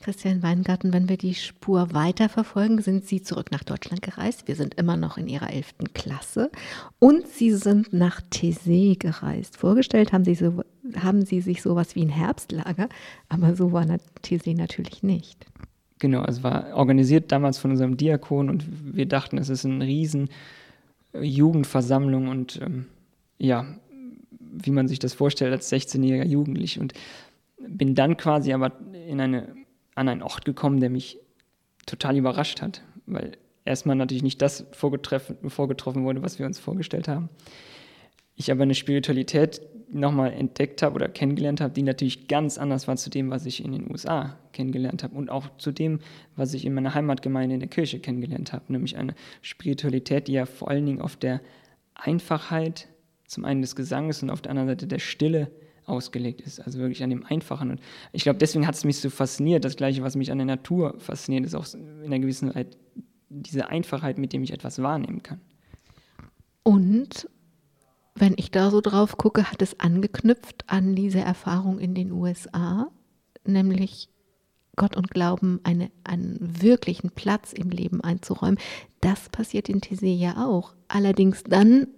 Christian Weingarten, wenn wir die Spur weiterverfolgen, sind Sie zurück nach Deutschland gereist. Wir sind immer noch in Ihrer 11. Klasse. Und Sie sind nach Thésée gereist. Vorgestellt haben Sie, so, haben Sie sich sowas wie ein Herbstlager, aber so war Thésée natürlich nicht. Genau, es war organisiert damals von unserem Diakon und wir dachten, es ist eine riesen Jugendversammlung und ähm, ja, wie man sich das vorstellt als 16-jähriger Jugendlich und bin dann quasi aber in eine, an einen Ort gekommen, der mich total überrascht hat, weil erstmal natürlich nicht das vorgetroffen, wurde, was wir uns vorgestellt haben. Ich aber eine Spiritualität nochmal entdeckt habe oder kennengelernt habe, die natürlich ganz anders war zu dem, was ich in den USA kennengelernt habe und auch zu dem, was ich in meiner Heimatgemeinde in der Kirche kennengelernt habe, nämlich eine Spiritualität, die ja vor allen Dingen auf der Einfachheit zum einen des Gesanges und auf der anderen Seite der Stille ausgelegt ist, also wirklich an dem Einfachen. Und ich glaube, deswegen hat es mich so fasziniert. Das Gleiche, was mich an der Natur fasziniert, ist auch in einer gewissen Zeit diese Einfachheit, mit dem ich etwas wahrnehmen kann. Und wenn ich da so drauf gucke, hat es angeknüpft an diese Erfahrung in den USA, nämlich Gott und Glauben eine, einen wirklichen Platz im Leben einzuräumen. Das passiert in Tese ja auch. Allerdings dann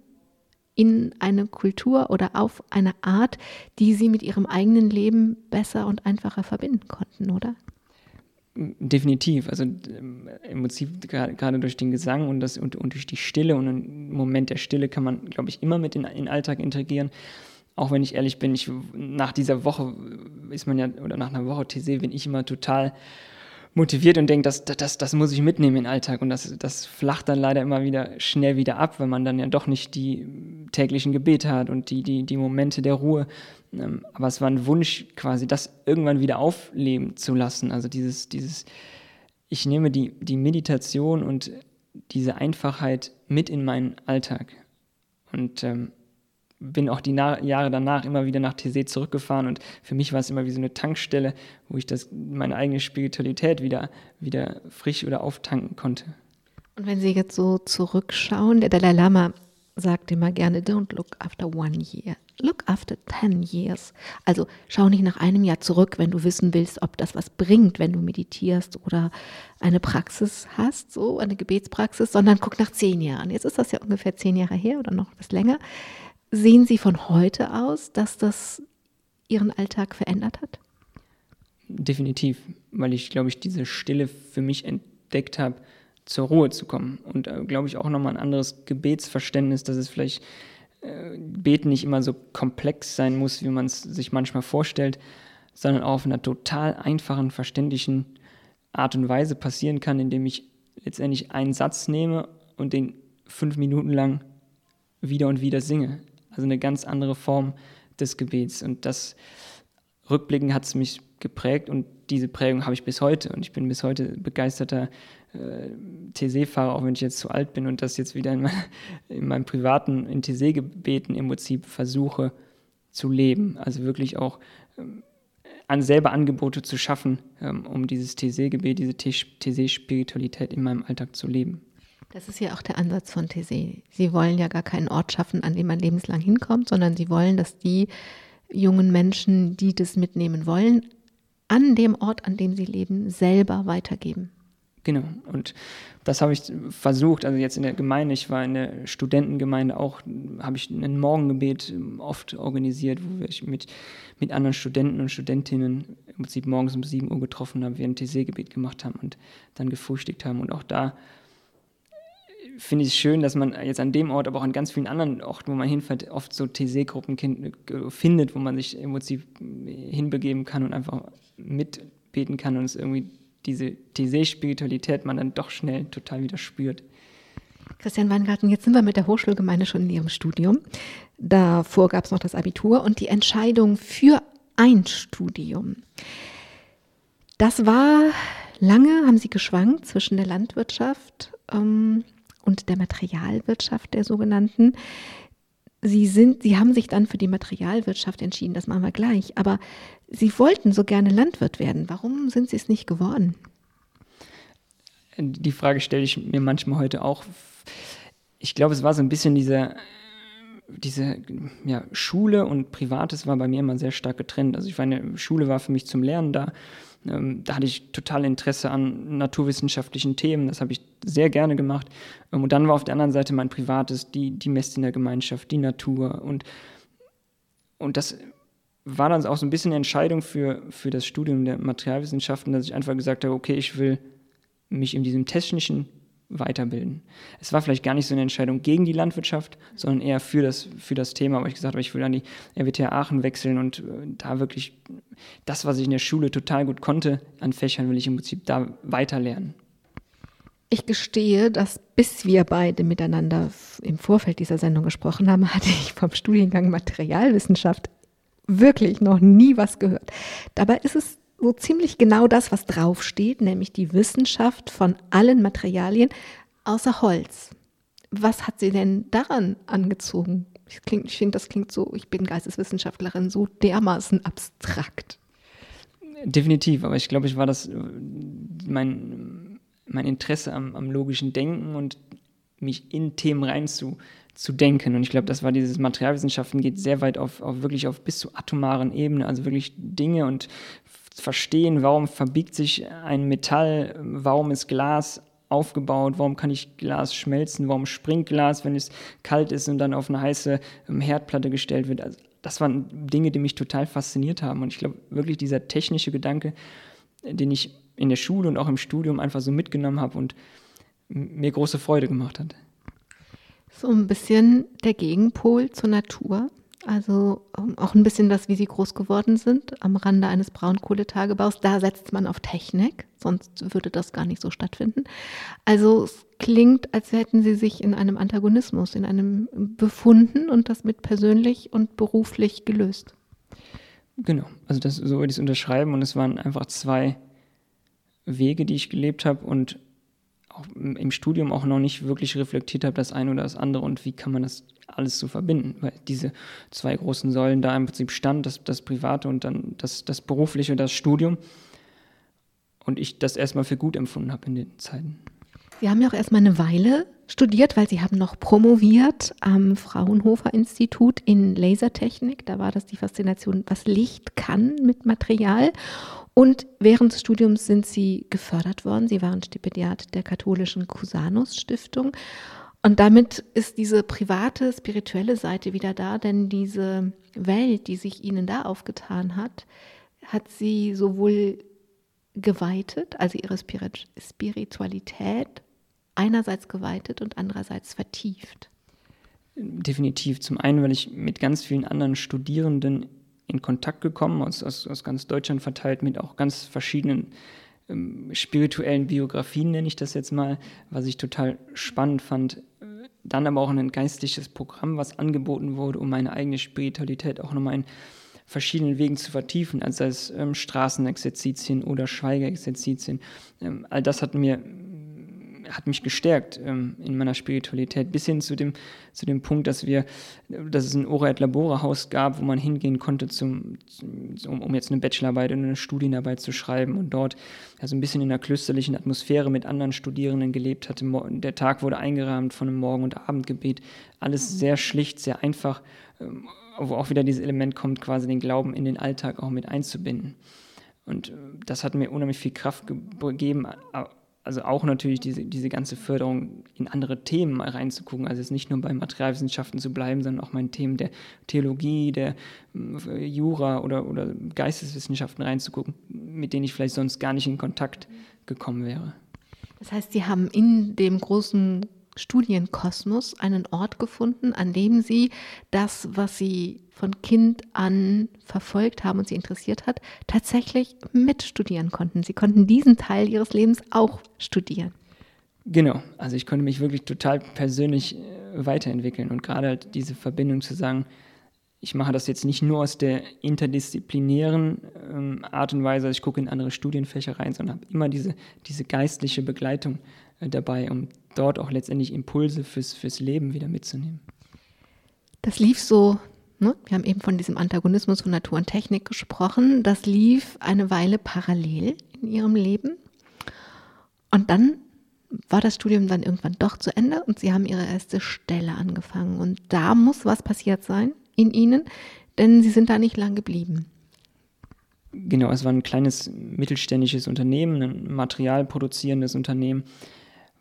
in eine Kultur oder auf eine Art, die sie mit ihrem eigenen Leben besser und einfacher verbinden konnten, oder? Definitiv. Also ähm, im Prinzip gerade durch den Gesang und, das, und, und durch die Stille und einen Moment der Stille kann man, glaube ich, immer mit in den Alltag integrieren. Auch wenn ich ehrlich bin, ich, nach dieser Woche ist man ja, oder nach einer Woche TC bin ich immer total motiviert und denkt, das, das, das muss ich mitnehmen in den Alltag. Und das, das flacht dann leider immer wieder schnell wieder ab, wenn man dann ja doch nicht die täglichen Gebete hat und die, die, die Momente der Ruhe. Ähm, aber es war ein Wunsch, quasi das irgendwann wieder aufleben zu lassen. Also dieses, dieses, ich nehme die, die Meditation und diese Einfachheit mit in meinen Alltag. Und ähm, bin auch die Na Jahre danach immer wieder nach TC zurückgefahren und für mich war es immer wie so eine Tankstelle, wo ich das, meine eigene Spiritualität wieder, wieder frisch oder auftanken konnte. Und wenn Sie jetzt so zurückschauen, der Dalai Lama sagt immer gerne, don't look after one year, look after ten years. Also schau nicht nach einem Jahr zurück, wenn du wissen willst, ob das was bringt, wenn du meditierst oder eine Praxis hast, so eine Gebetspraxis, sondern guck nach zehn Jahren. Jetzt ist das ja ungefähr zehn Jahre her oder noch etwas länger. Sehen Sie von heute aus, dass das Ihren Alltag verändert hat? Definitiv, weil ich, glaube ich, diese Stille für mich entdeckt habe, zur Ruhe zu kommen. Und, äh, glaube ich, auch nochmal ein anderes Gebetsverständnis, dass es vielleicht äh, Beten nicht immer so komplex sein muss, wie man es sich manchmal vorstellt, sondern auch auf einer total einfachen, verständlichen Art und Weise passieren kann, indem ich letztendlich einen Satz nehme und den fünf Minuten lang wieder und wieder singe. Also eine ganz andere Form des Gebets. Und das rückblickend hat es mich geprägt und diese Prägung habe ich bis heute. Und ich bin bis heute begeisterter äh, TC-Fahrer, auch wenn ich jetzt zu alt bin und das jetzt wieder in, mein, <laughs> in meinem privaten, in TC-Gebeten im Prinzip versuche zu leben. Also wirklich auch ähm, an selber Angebote zu schaffen, ähm, um dieses TC-Gebet, diese TC-Spiritualität in meinem Alltag zu leben. Das ist ja auch der Ansatz von Tese. Sie wollen ja gar keinen Ort schaffen, an dem man lebenslang hinkommt, sondern sie wollen, dass die jungen Menschen, die das mitnehmen wollen, an dem Ort, an dem sie leben, selber weitergeben. Genau, und das habe ich versucht, also jetzt in der Gemeinde, ich war in der Studentengemeinde auch, habe ich ein Morgengebet oft organisiert, wo ich mit, mit anderen Studenten und Studentinnen im Prinzip morgens um 7 Uhr getroffen haben, wir ein TC-Gebet gemacht haben und dann gefrühstückt haben. Und auch da finde ich es schön, dass man jetzt an dem Ort, aber auch an ganz vielen anderen Orten, wo man hinfährt, oft so TC-Gruppen findet, wo man sich Prinzip hinbegeben kann und einfach mitbeten kann und es irgendwie diese TC-Spiritualität man dann doch schnell total wieder spürt. Christian Weingarten, jetzt sind wir mit der Hochschulgemeinde schon in Ihrem Studium. Davor gab es noch das Abitur und die Entscheidung für ein Studium. Das war lange, haben Sie geschwankt zwischen der Landwirtschaft ähm, und der Materialwirtschaft der sogenannten. Sie sind, sie haben sich dann für die Materialwirtschaft entschieden, das machen wir gleich, aber sie wollten so gerne Landwirt werden. Warum sind sie es nicht geworden? Die Frage stelle ich mir manchmal heute auch. Ich glaube, es war so ein bisschen diese, diese ja, Schule und Privates war bei mir immer sehr stark getrennt. Also ich meine, Schule war für mich zum Lernen da ähm, da hatte ich total Interesse an naturwissenschaftlichen Themen, das habe ich sehr gerne gemacht. Ähm, und dann war auf der anderen Seite mein Privates, die, die Gemeinschaft, die Natur und, und das war dann auch so ein bisschen eine Entscheidung für, für das Studium der Materialwissenschaften, dass ich einfach gesagt habe, okay, ich will mich in diesem technischen weiterbilden. Es war vielleicht gar nicht so eine Entscheidung gegen die Landwirtschaft, sondern eher für das, für das Thema, weil ich gesagt habe, ich will an die RWTH Aachen wechseln und äh, da wirklich das, was ich in der Schule total gut konnte, an Fächern will ich im Prinzip da weiterlernen. Ich gestehe, dass bis wir beide miteinander im Vorfeld dieser Sendung gesprochen haben, <laughs> hatte ich vom Studiengang Materialwissenschaft wirklich noch nie was gehört. Dabei ist es so ziemlich genau das, was draufsteht, nämlich die Wissenschaft von allen Materialien außer Holz. Was hat sie denn daran angezogen? Ich, ich finde, das klingt so, ich bin Geisteswissenschaftlerin, so dermaßen abstrakt. Definitiv, aber ich glaube, ich war das mein, mein Interesse am, am logischen Denken und mich in Themen rein zu. Und ich glaube, das war dieses Materialwissenschaften geht sehr weit auf, auf wirklich auf bis zur atomaren Ebene, also wirklich Dinge und verstehen, warum verbiegt sich ein Metall, warum ist Glas aufgebaut, warum kann ich Glas schmelzen, warum springt Glas, wenn es kalt ist und dann auf eine heiße ähm, Herdplatte gestellt wird. Also das waren Dinge, die mich total fasziniert haben. Und ich glaube wirklich dieser technische Gedanke, den ich in der Schule und auch im Studium einfach so mitgenommen habe und mir große Freude gemacht hat. So ein bisschen der Gegenpol zur Natur. Also ähm, auch ein bisschen das, wie sie groß geworden sind, am Rande eines Braunkohletagebaus. Da setzt man auf Technik, sonst würde das gar nicht so stattfinden. Also es klingt, als hätten sie sich in einem Antagonismus, in einem befunden und das mit persönlich und beruflich gelöst. Genau, also das, so würde ich es unterschreiben und es waren einfach zwei Wege, die ich gelebt habe und im Studium auch noch nicht wirklich reflektiert habe, das eine oder das andere und wie kann man das alles zu verbinden, weil diese zwei großen Säulen da im Prinzip stand, das, das Private und dann das, das Berufliche, das Studium. Und ich das erstmal für gut empfunden habe in den Zeiten. Sie haben ja auch erstmal eine Weile studiert, weil Sie haben noch promoviert am Fraunhofer Institut in Lasertechnik. Da war das die Faszination, was Licht kann mit Material. Und während des Studiums sind Sie gefördert worden. Sie waren Stipendiat der katholischen Cusanus Stiftung und damit ist diese private, spirituelle Seite wieder da, denn diese Welt, die sich ihnen da aufgetan hat, hat sie sowohl geweitet, also ihre Spiritualität einerseits geweitet und andererseits vertieft. Definitiv. Zum einen, weil ich mit ganz vielen anderen Studierenden in Kontakt gekommen, aus, aus, aus ganz Deutschland verteilt, mit auch ganz verschiedenen ähm, spirituellen Biografien, nenne ich das jetzt mal, was ich total spannend fand. Dann aber auch ein geistliches Programm, was angeboten wurde, um meine eigene Spiritualität auch nochmal in verschiedenen Wegen zu vertiefen, als ähm, Straßenexerzitien oder Schweigeexerzitien. Ähm, all das hat mir hat mich gestärkt ähm, in meiner Spiritualität, bis hin zu dem, zu dem Punkt, dass wir, dass es ein Ora et Labora Haus gab, wo man hingehen konnte, zum, zum, um jetzt eine Bachelorarbeit oder eine Studienarbeit zu schreiben und dort also ein bisschen in einer klösterlichen Atmosphäre mit anderen Studierenden gelebt hatte. Der Tag wurde eingerahmt von einem Morgen- und Abendgebet. Alles mhm. sehr schlicht, sehr einfach, ähm, wo auch wieder dieses Element kommt, quasi den Glauben in den Alltag auch mit einzubinden. Und äh, das hat mir unheimlich viel Kraft gegeben, also auch natürlich diese, diese ganze Förderung in andere Themen mal reinzugucken. Also jetzt nicht nur bei Materialwissenschaften zu bleiben, sondern auch mal in Themen der Theologie, der äh, Jura oder, oder Geisteswissenschaften reinzugucken, mit denen ich vielleicht sonst gar nicht in Kontakt gekommen wäre. Das heißt, Sie haben in dem großen Studienkosmos einen Ort gefunden, an dem Sie das, was Sie von Kind an verfolgt haben und Sie interessiert hat, tatsächlich mitstudieren konnten. Sie konnten diesen Teil Ihres Lebens auch studieren. Genau, also ich konnte mich wirklich total persönlich äh, weiterentwickeln und gerade halt diese Verbindung zu sagen, ich mache das jetzt nicht nur aus der interdisziplinären ähm, Art und Weise, ich gucke in andere Studienfächer rein, sondern habe immer diese, diese geistliche Begleitung äh, dabei, um dort auch letztendlich Impulse fürs, fürs Leben wieder mitzunehmen. Das lief so, ne? wir haben eben von diesem Antagonismus von Natur und Technik gesprochen, das lief eine Weile parallel in Ihrem Leben. Und dann war das Studium dann irgendwann doch zu Ende und Sie haben Ihre erste Stelle angefangen. Und da muss was passiert sein in Ihnen, denn Sie sind da nicht lang geblieben. Genau, es war ein kleines mittelständisches Unternehmen, ein materialproduzierendes Unternehmen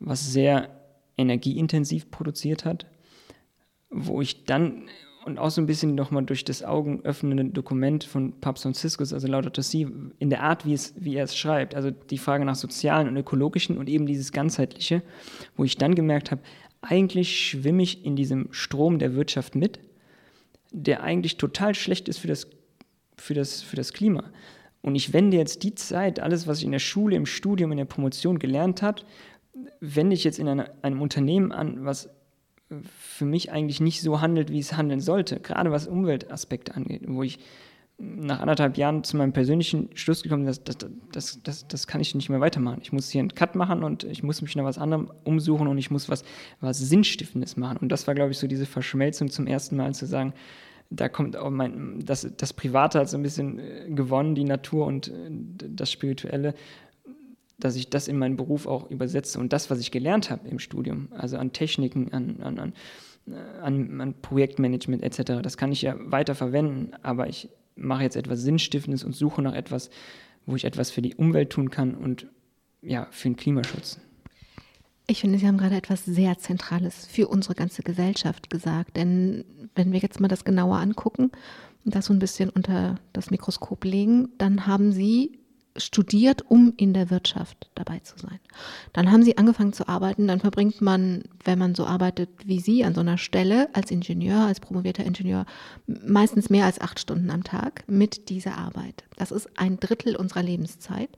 was sehr energieintensiv produziert hat, wo ich dann, und auch so ein bisschen nochmal durch das augenöffnende Dokument von Papst Franziskus, also Laudato Si, in der Art, wie, es, wie er es schreibt, also die Frage nach sozialen und ökologischen und eben dieses ganzheitliche, wo ich dann gemerkt habe, eigentlich schwimme ich in diesem Strom der Wirtschaft mit, der eigentlich total schlecht ist für das, für das, für das Klima. Und ich wende jetzt die Zeit, alles, was ich in der Schule, im Studium, in der Promotion gelernt habe, wende ich jetzt in eine, einem Unternehmen an, was für mich eigentlich nicht so handelt, wie es handeln sollte, gerade was Umweltaspekte angeht, wo ich nach anderthalb Jahren zu meinem persönlichen Schluss gekommen bin, das, das, das, das, kann ich nicht mehr weitermachen. Ich muss hier einen Cut machen und ich muss mich nach was anderem umsuchen und ich muss was, was Sinnstiftendes machen. Und das war, glaube ich, so diese Verschmelzung zum ersten Mal zu sagen, da kommt auch mein, das, das Private hat so ein bisschen äh, gewonnen, die Natur und äh, das Spirituelle dass ich das in meinen Beruf auch übersetze und das, was ich gelernt habe im Studium, also an Techniken, an, an, an, an, an Projektmanagement etc., das kann ich ja weiter verwenden, aber ich mache jetzt etwas Sinnstiftendes und suche nach etwas, wo ich etwas für die Umwelt tun kann und ja, für den Klimaschutz. Ich finde, Sie haben gerade etwas sehr Zentrales für unsere ganze Gesellschaft gesagt. Denn wenn wir jetzt mal das genauer angucken und das so ein bisschen unter das Mikroskop legen, dann haben Sie studiert, um in der Wirtschaft dabei zu sein. Dann haben sie angefangen zu arbeiten, dann verbringt man, wenn man so arbeitet wie Sie, an so einer Stelle als Ingenieur, als promovierter Ingenieur, meistens mehr als acht Stunden am Tag mit dieser Arbeit. Das ist ein Drittel unserer Lebenszeit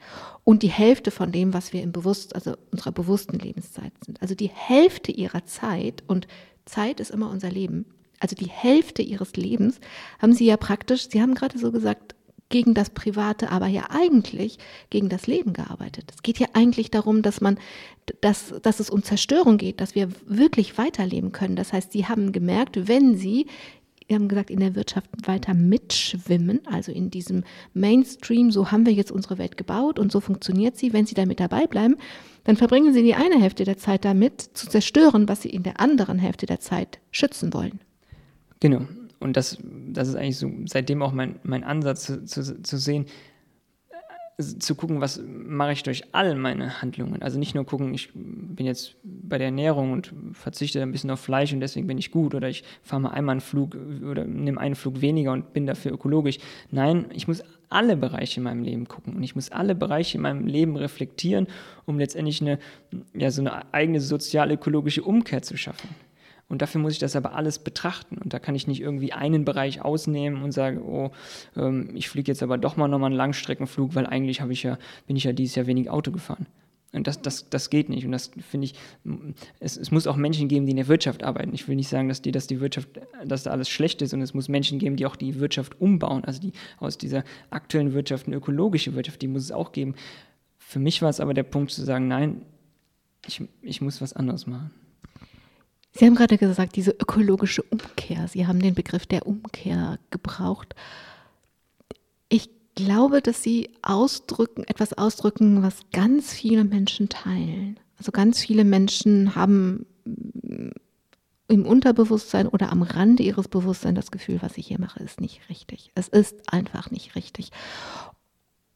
und die Hälfte von dem, was wir im Bewusst, also unserer bewussten Lebenszeit sind. Also die Hälfte ihrer Zeit und Zeit ist immer unser Leben. Also die Hälfte ihres Lebens haben sie ja praktisch, Sie haben gerade so gesagt, gegen das Private, aber ja eigentlich gegen das Leben gearbeitet. Es geht ja eigentlich darum, dass man, dass, dass es um Zerstörung geht, dass wir wirklich weiterleben können. Das heißt, sie haben gemerkt, wenn sie wir haben gesagt, in der Wirtschaft weiter mitschwimmen, also in diesem Mainstream, so haben wir jetzt unsere Welt gebaut und so funktioniert sie. Wenn sie damit dabei bleiben, dann verbringen sie die eine Hälfte der Zeit damit, zu zerstören, was sie in der anderen Hälfte der Zeit schützen wollen. Genau und das, das ist eigentlich so seitdem auch mein, mein Ansatz zu, zu, zu sehen, äh, zu gucken, was mache ich durch all meine Handlungen. Also nicht nur gucken, ich bin jetzt bei der Ernährung und verzichte ein bisschen auf Fleisch und deswegen bin ich gut oder ich fahre mal einmal einen Flug oder nehme einen Flug weniger und bin dafür ökologisch. Nein, ich muss alle Bereiche in meinem Leben gucken und ich muss alle Bereiche in meinem Leben reflektieren, um letztendlich eine, ja, so eine eigene sozial-ökologische Umkehr zu schaffen. Und dafür muss ich das aber alles betrachten. Und da kann ich nicht irgendwie einen Bereich ausnehmen und sagen, oh, ähm, ich fliege jetzt aber doch mal nochmal einen Langstreckenflug, weil eigentlich ich ja, bin ich ja dieses Jahr wenig Auto gefahren. Und das, das, das geht nicht. Und das finde ich, es, es muss auch Menschen geben, die in der Wirtschaft arbeiten. Ich will nicht sagen, dass die, dass die Wirtschaft, dass da alles schlecht ist. Und es muss Menschen geben, die auch die Wirtschaft umbauen. Also die aus dieser aktuellen Wirtschaft eine ökologische Wirtschaft, die muss es auch geben. Für mich war es aber der Punkt zu sagen, nein, ich, ich muss was anderes machen. Sie haben gerade gesagt, diese ökologische Umkehr. Sie haben den Begriff der Umkehr gebraucht. Ich glaube, dass Sie ausdrücken, etwas ausdrücken, was ganz viele Menschen teilen. Also ganz viele Menschen haben im Unterbewusstsein oder am Rande ihres Bewusstseins das Gefühl, was ich hier mache, ist nicht richtig. Es ist einfach nicht richtig.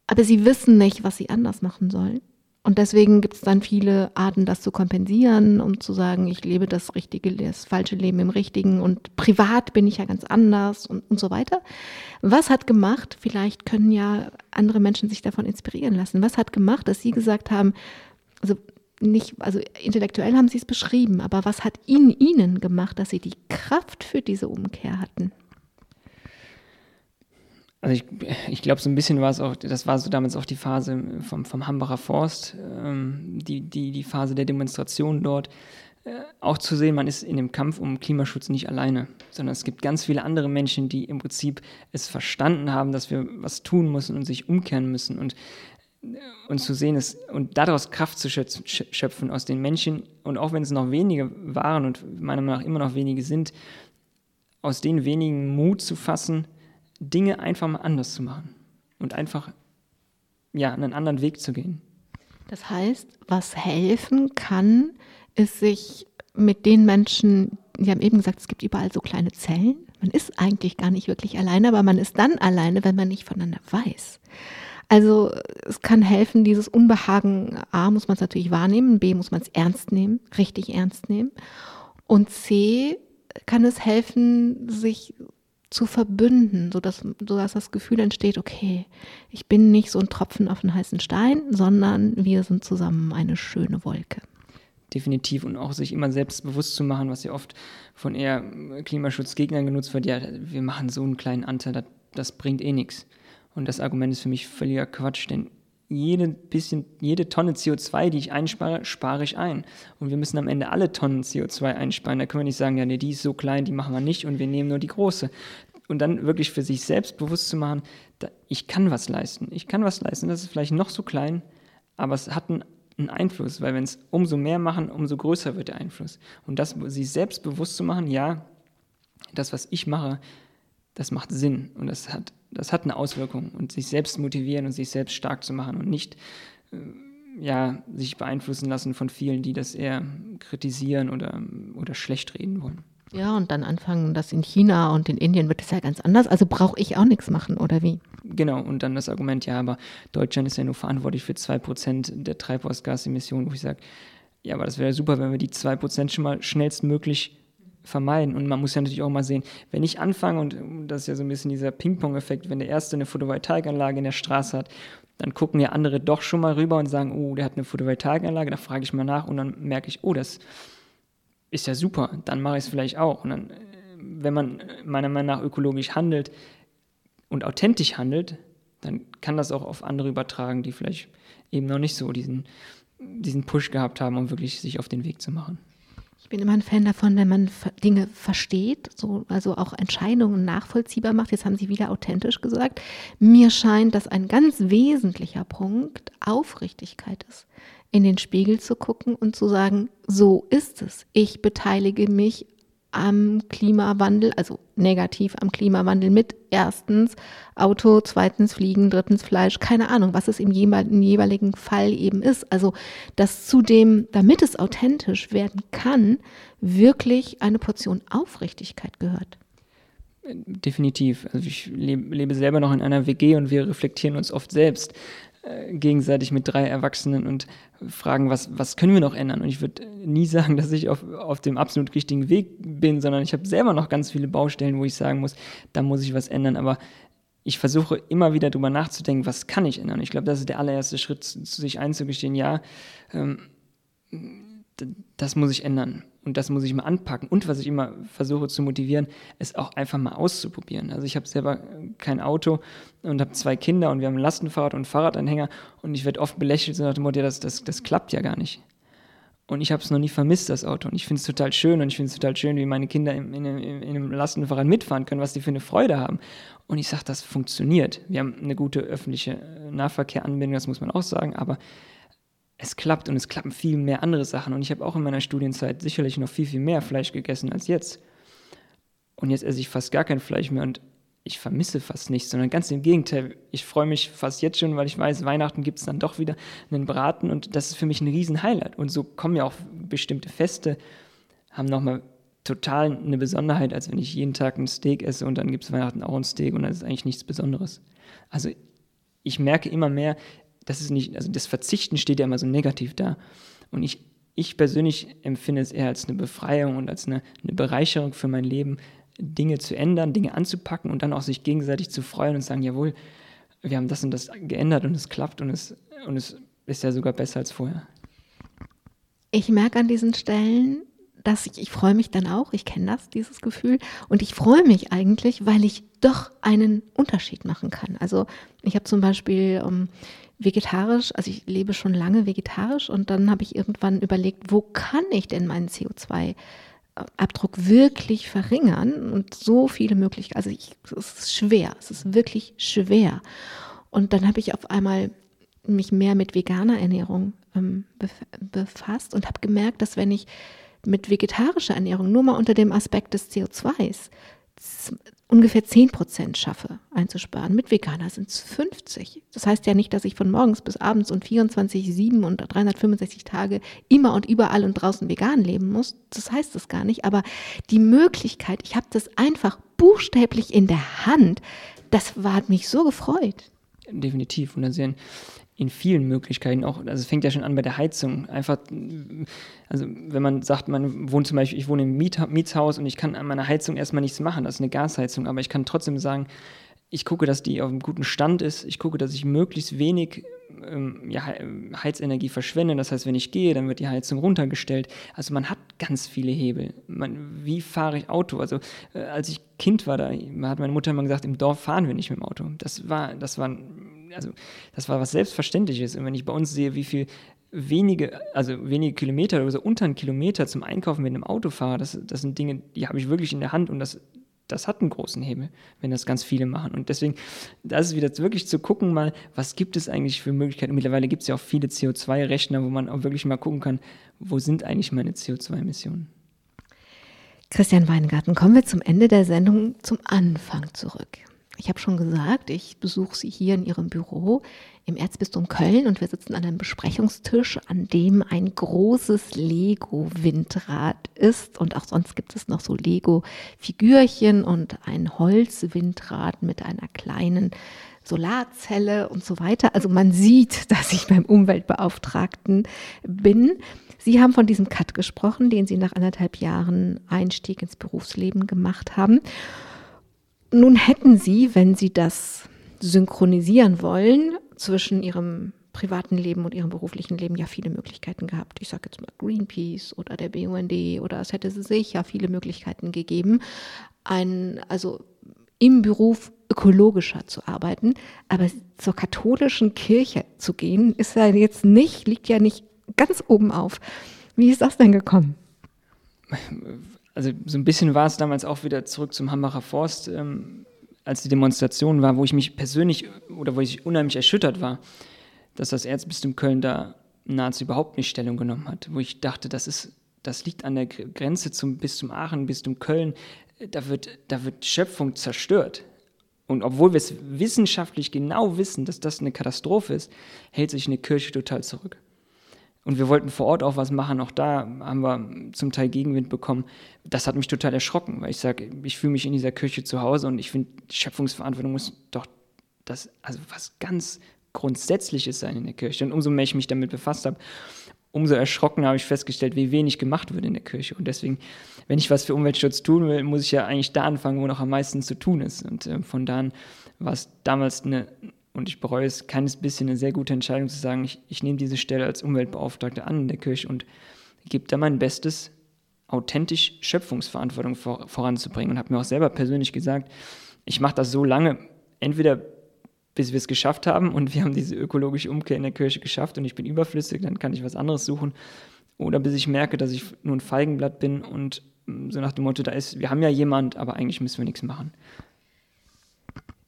Aber sie wissen nicht, was sie anders machen sollen. Und deswegen gibt es dann viele Arten, das zu kompensieren, um zu sagen, ich lebe das richtige, das falsche Leben im Richtigen und privat bin ich ja ganz anders und, und so weiter. Was hat gemacht, vielleicht können ja andere Menschen sich davon inspirieren lassen, was hat gemacht, dass Sie gesagt haben, also nicht, also intellektuell haben Sie es beschrieben, aber was hat in Ihnen gemacht, dass Sie die Kraft für diese Umkehr hatten? Also ich, ich glaube, so ein bisschen war es auch, das war so damals auch die Phase vom, vom Hambacher Forst, ähm, die, die, die Phase der Demonstration dort. Äh, auch zu sehen, man ist in dem Kampf um Klimaschutz nicht alleine, sondern es gibt ganz viele andere Menschen, die im Prinzip es verstanden haben, dass wir was tun müssen und sich umkehren müssen und, und zu sehen ist und daraus Kraft zu schöpfen aus den Menschen und auch wenn es noch wenige waren und meiner Meinung nach immer noch wenige sind, aus den wenigen Mut zu fassen, Dinge einfach mal anders zu machen und einfach ja, einen anderen Weg zu gehen. Das heißt, was helfen kann, ist sich mit den Menschen, Sie haben eben gesagt, es gibt überall so kleine Zellen. Man ist eigentlich gar nicht wirklich alleine, aber man ist dann alleine, wenn man nicht voneinander weiß. Also es kann helfen, dieses Unbehagen, A muss man es natürlich wahrnehmen, B muss man es ernst nehmen, richtig ernst nehmen. Und C kann es helfen, sich zu verbünden, sodass, sodass das Gefühl entsteht, okay, ich bin nicht so ein Tropfen auf den heißen Stein, sondern wir sind zusammen eine schöne Wolke. Definitiv und auch sich immer selbst bewusst zu machen, was ja oft von eher Klimaschutzgegnern genutzt wird, ja, wir machen so einen kleinen Anteil, das, das bringt eh nichts. Und das Argument ist für mich völliger Quatsch, denn jede bisschen, jede Tonne CO2, die ich einspare, spare ich ein. Und wir müssen am Ende alle Tonnen CO2 einsparen. Da können wir nicht sagen, ja, nee, die ist so klein, die machen wir nicht und wir nehmen nur die große. Und dann wirklich für sich selbst bewusst zu machen, da, ich kann was leisten. Ich kann was leisten, das ist vielleicht noch so klein, aber es hat einen, einen Einfluss, weil wenn es umso mehr machen, umso größer wird der Einfluss. Und das sich selbst bewusst zu machen, ja, das, was ich mache, das macht Sinn und das hat, das hat eine Auswirkung und sich selbst motivieren und sich selbst stark zu machen und nicht äh, ja, sich beeinflussen lassen von vielen, die das eher kritisieren oder, oder schlecht reden wollen. Ja, und dann anfangen, dass in China und in Indien wird es ja ganz anders, also brauche ich auch nichts machen, oder wie? Genau, und dann das Argument, ja, aber Deutschland ist ja nur verantwortlich für 2% der Treibhausgasemissionen, wo ich sage, ja, aber das wäre super, wenn wir die 2% schon mal schnellstmöglich vermeiden. Und man muss ja natürlich auch mal sehen, wenn ich anfange, und das ist ja so ein bisschen dieser Ping-Pong-Effekt, wenn der Erste eine Photovoltaikanlage in der Straße hat, dann gucken ja andere doch schon mal rüber und sagen, oh, der hat eine Photovoltaikanlage, da frage ich mal nach und dann merke ich, oh, das ist ja super, dann mache ich es vielleicht auch. Und dann, wenn man meiner Meinung nach ökologisch handelt und authentisch handelt, dann kann das auch auf andere übertragen, die vielleicht eben noch nicht so diesen, diesen Push gehabt haben, um wirklich sich auf den Weg zu machen. Ich bin immer ein Fan davon, wenn man Dinge versteht, so, also auch Entscheidungen nachvollziehbar macht. Jetzt haben Sie wieder authentisch gesagt. Mir scheint, dass ein ganz wesentlicher Punkt Aufrichtigkeit ist, in den Spiegel zu gucken und zu sagen, so ist es. Ich beteilige mich am Klimawandel, also negativ am Klimawandel mit. Erstens Auto, zweitens Fliegen, drittens Fleisch, keine Ahnung, was es im jeweiligen Fall eben ist. Also, dass zudem, damit es authentisch werden kann, wirklich eine Portion Aufrichtigkeit gehört. Definitiv. Also ich lebe, lebe selber noch in einer WG und wir reflektieren uns oft selbst. Äh, gegenseitig mit drei Erwachsenen und fragen, was, was können wir noch ändern? Und ich würde nie <laughs> sagen, dass ich auf, auf dem absolut richtigen Weg bin, sondern ich habe selber noch ganz viele Baustellen, wo ich sagen muss, da muss ich was ändern. Aber ich versuche immer wieder darüber nachzudenken, was kann ich ändern? Ich glaube, das ist der allererste Schritt, sich einzugestehen, ja, ähm, das muss ich ändern und das muss ich mal anpacken. Und was ich immer versuche zu motivieren, ist auch einfach mal auszuprobieren. Also ich habe selber kein Auto und habe zwei Kinder und wir haben ein Lastenfahrrad und einen Fahrradanhänger und ich werde oft belächelt so nach dem Motto, das, das, das klappt ja gar nicht. Und ich habe es noch nie vermisst, das Auto. Und ich finde es total schön und ich finde es total schön, wie meine Kinder in, in, in, in, einem Lastenfahrrad mitfahren können, was die für eine Freude haben. Und ich sage, das funktioniert. Wir haben eine gute öffentliche Nahverkehranbindung, das muss man auch sagen, aber es klappt und es klappen viel mehr andere Sachen. Und ich habe auch in meiner Studienzeit sicherlich noch viel, viel mehr Fleisch gegessen als jetzt. Und jetzt esse ich fast gar kein Fleisch mehr und ich vermisse fast nichts, sondern ganz im Gegenteil. Ich freue mich fast jetzt schon, weil ich weiß, Weihnachten gibt es dann doch wieder einen Braten und das ist für mich ein Riesen-Highlight. Und so kommen ja auch bestimmte Feste, haben nochmal total eine Besonderheit, als wenn ich jeden Tag ein Steak esse und dann gibt es Weihnachten auch ein Steak und das ist eigentlich nichts Besonderes. Also ich merke immer mehr, das ist nicht, also das Verzichten steht ja immer so negativ da. Und ich, ich persönlich empfinde es eher als eine Befreiung und als eine, eine Bereicherung für mein Leben, Dinge zu ändern, Dinge anzupacken und dann auch sich gegenseitig zu freuen und sagen, jawohl, wir haben das und das geändert und es klappt und es, und es ist ja sogar besser als vorher. Ich merke an diesen Stellen, dass ich, ich freue mich dann auch, ich kenne das, dieses Gefühl, und ich freue mich eigentlich, weil ich doch einen Unterschied machen kann. Also ich habe zum Beispiel um, ähm, vegetarisch, also ich lebe schon lange vegetarisch und dann habe ich irgendwann überlegt, wo kann ich denn meinen CO2-Abdruck wirklich verringern und so viele Möglichkeiten. Also ich, es ist schwer, es ist wirklich schwer. Und dann habe ich auf einmal mich mehr mit veganer Ernährung ähm, befasst und habe gemerkt, dass wenn ich mit vegetarischer Ernährung nur mal unter dem Aspekt des CO2s ungefähr 10 Prozent schaffe einzusparen. Mit Veganer sind es 50. Das heißt ja nicht, dass ich von morgens bis abends und 24, 7 und 365 Tage immer und überall und draußen vegan leben muss. Das heißt es gar nicht. Aber die Möglichkeit, ich habe das einfach buchstäblich in der Hand, das war, hat mich so gefreut. Definitiv. Und dann sehen, in vielen Möglichkeiten auch, also es fängt ja schon an bei der Heizung. Einfach, also wenn man sagt, man wohnt zum Beispiel, ich wohne im Miet, Mietshaus und ich kann an meiner Heizung erstmal nichts machen, das ist eine Gasheizung, aber ich kann trotzdem sagen, ich gucke, dass die auf einem guten Stand ist, ich gucke, dass ich möglichst wenig ähm, ja, Heizenergie verschwende. Das heißt, wenn ich gehe, dann wird die Heizung runtergestellt. Also man hat ganz viele Hebel. Man, wie fahre ich Auto? Also äh, als ich Kind war, da hat meine Mutter immer gesagt, im Dorf fahren wir nicht mit dem Auto. Das war, das war, also das war was Selbstverständliches. Und wenn ich bei uns sehe, wie viel wenige, also wenige Kilometer oder so unter einen Kilometer zum Einkaufen mit einem Auto fahre, das, das sind Dinge, die habe ich wirklich in der Hand und das das hat einen großen Hebel, wenn das ganz viele machen. Und deswegen, das ist wieder wirklich zu gucken, mal, was gibt es eigentlich für Möglichkeiten. Mittlerweile gibt es ja auch viele CO2-Rechner, wo man auch wirklich mal gucken kann, wo sind eigentlich meine CO2-Emissionen. Christian Weingarten, kommen wir zum Ende der Sendung zum Anfang zurück. Ich habe schon gesagt, ich besuche Sie hier in Ihrem Büro im Erzbistum Köln und wir sitzen an einem Besprechungstisch, an dem ein großes Lego-Windrad ist und auch sonst gibt es noch so Lego-Figürchen und ein Holzwindrad mit einer kleinen Solarzelle und so weiter. Also man sieht, <laughs> dass ich beim Umweltbeauftragten bin. Sie haben von diesem Cut gesprochen, den Sie nach anderthalb Jahren Einstieg ins Berufsleben gemacht haben. Nun hätten Sie, wenn Sie das synchronisieren wollen, zwischen Ihrem privaten Leben und Ihrem beruflichen Leben ja viele Möglichkeiten gehabt. Ich sage jetzt mal Greenpeace oder der BUND oder es hätte sicher viele Möglichkeiten gegeben, ein, also im Beruf ökologischer zu arbeiten. Aber zur katholischen Kirche zu gehen, ist ja jetzt nicht, liegt ja nicht ganz oben auf. Wie ist das denn gekommen? <laughs> also so ein bisschen war es damals auch wieder zurück zum Hambacher Forst, ähm, als die Demonstration war, wo ich mich persönlich oder wo ich unheimlich erschüttert war, dass das Erzbistum Köln da nahezu überhaupt nicht Stellung genommen hat, wo ich dachte, das ist, das liegt an der Grenze zum Bistum Aachen, Bistum Köln, da wird, da wird Schöpfung zerstört. Und obwohl wir es wissenschaftlich genau wissen, dass das eine Katastrophe ist, hält sich eine Kirche total zurück. Und wir wollten vor Ort auch was machen. Auch da haben wir zum Teil Gegenwind bekommen. Das hat mich total erschrocken, weil ich sage, ich fühle mich in dieser Kirche zu Hause und ich finde, Schöpfungsverantwortung muss doch das, also was ganz Grundsätzliches sein in der Kirche. Und umso mehr ich mich damit befasst habe, umso erschrocken habe ich festgestellt, wie wenig gemacht wird in der Kirche. Und deswegen, wenn ich was für Umweltschutz tun will, muss ich ja eigentlich da anfangen, wo noch am meisten zu tun ist. Und äh, von da an war es damals eine, und ich bereue es keines bisschen eine sehr gute Entscheidung zu sagen, ich, ich nehme diese Stelle als Umweltbeauftragte an in der Kirche und gebe da mein Bestes, authentisch Schöpfungsverantwortung vor, voranzubringen. Und habe mir auch selber persönlich gesagt, ich mache das so lange, entweder bis wir es geschafft haben und wir haben diese ökologische Umkehr in der Kirche geschafft und ich bin überflüssig, dann kann ich was anderes suchen. Oder bis ich merke, dass ich nur ein Feigenblatt bin und so nach dem Motto, da ist, wir haben ja jemand, aber eigentlich müssen wir nichts machen.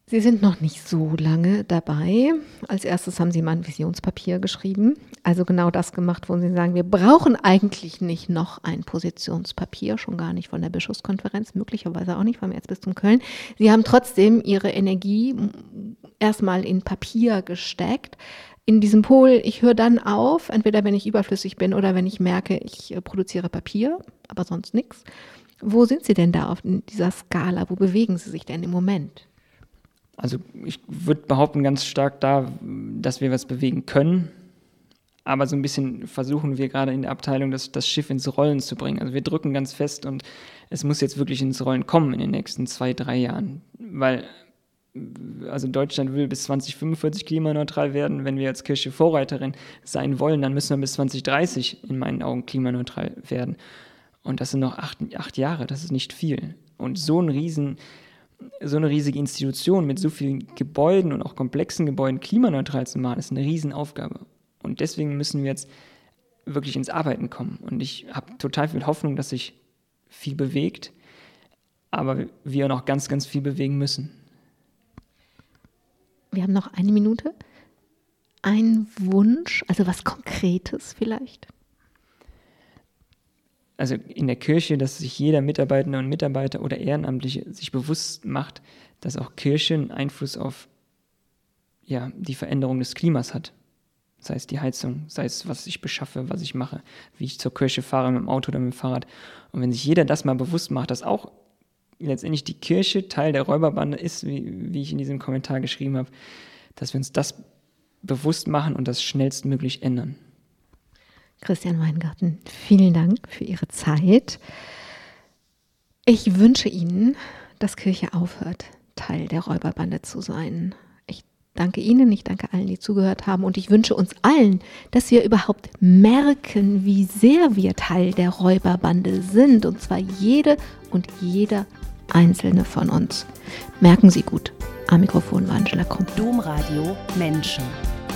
Sie sind noch nicht so lange dabei. Als erstes haben Sie mal ein Visionspapier geschrieben. Also genau das gemacht, wo Sie sagen, wir brauchen eigentlich nicht noch ein Positionspapier, schon gar nicht von der Bischofskonferenz, möglicherweise auch nicht vom Erzbistum Köln. Sie haben trotzdem Ihre Energie erstmal in Papier gesteckt. In diesem Pol, ich höre dann auf, entweder wenn ich überflüssig bin oder wenn ich merke, ich äh, produziere Papier, aber sonst nichts. Wo sind Sie denn da auf dieser Skala? Wo bewegen Sie sich denn im Moment? Also ich würde behaupten ganz stark da, dass wir was bewegen können. Aber so ein bisschen versuchen wir gerade in der Abteilung, das, das Schiff ins Rollen zu bringen. Also wir drücken ganz fest und es muss jetzt wirklich ins Rollen kommen in den nächsten zwei, drei Jahren. Weil also Deutschland will bis 2045 klimaneutral werden. Wenn wir als Kirche Vorreiterin sein wollen, dann müssen wir bis 2030 in meinen Augen klimaneutral werden. Und das sind noch acht, acht Jahre, das ist nicht viel. Und so ein riesen so eine riesige Institution mit so vielen Gebäuden und auch komplexen Gebäuden klimaneutral zu machen, ist eine Riesenaufgabe. Und deswegen müssen wir jetzt wirklich ins Arbeiten kommen. Und ich habe total viel Hoffnung, dass sich viel bewegt, aber wir noch ganz, ganz viel bewegen müssen. Wir haben noch eine Minute. Ein Wunsch, also was Konkretes vielleicht? Also in der Kirche, dass sich jeder Mitarbeitende und Mitarbeiter oder Ehrenamtliche sich bewusst macht, dass auch Kirche einen Einfluss auf ja, die Veränderung des Klimas hat. Sei es die Heizung, sei es, was ich beschaffe, was ich mache, wie ich zur Kirche fahre mit dem Auto oder mit dem Fahrrad. Und wenn sich jeder das mal bewusst macht, dass auch letztendlich die Kirche Teil der Räuberbande ist, wie, wie ich in diesem Kommentar geschrieben habe, dass wir uns das bewusst machen und das schnellstmöglich ändern. Christian Weingarten, vielen Dank für Ihre Zeit. Ich wünsche Ihnen, dass Kirche aufhört, Teil der Räuberbande zu sein. Ich danke Ihnen, ich danke allen, die zugehört haben und ich wünsche uns allen, dass wir überhaupt merken, wie sehr wir Teil der Räuberbande sind und zwar jede und jeder einzelne von uns. Merken Sie gut. Am Mikrofon war Angela Krumm. Domradio Menschen.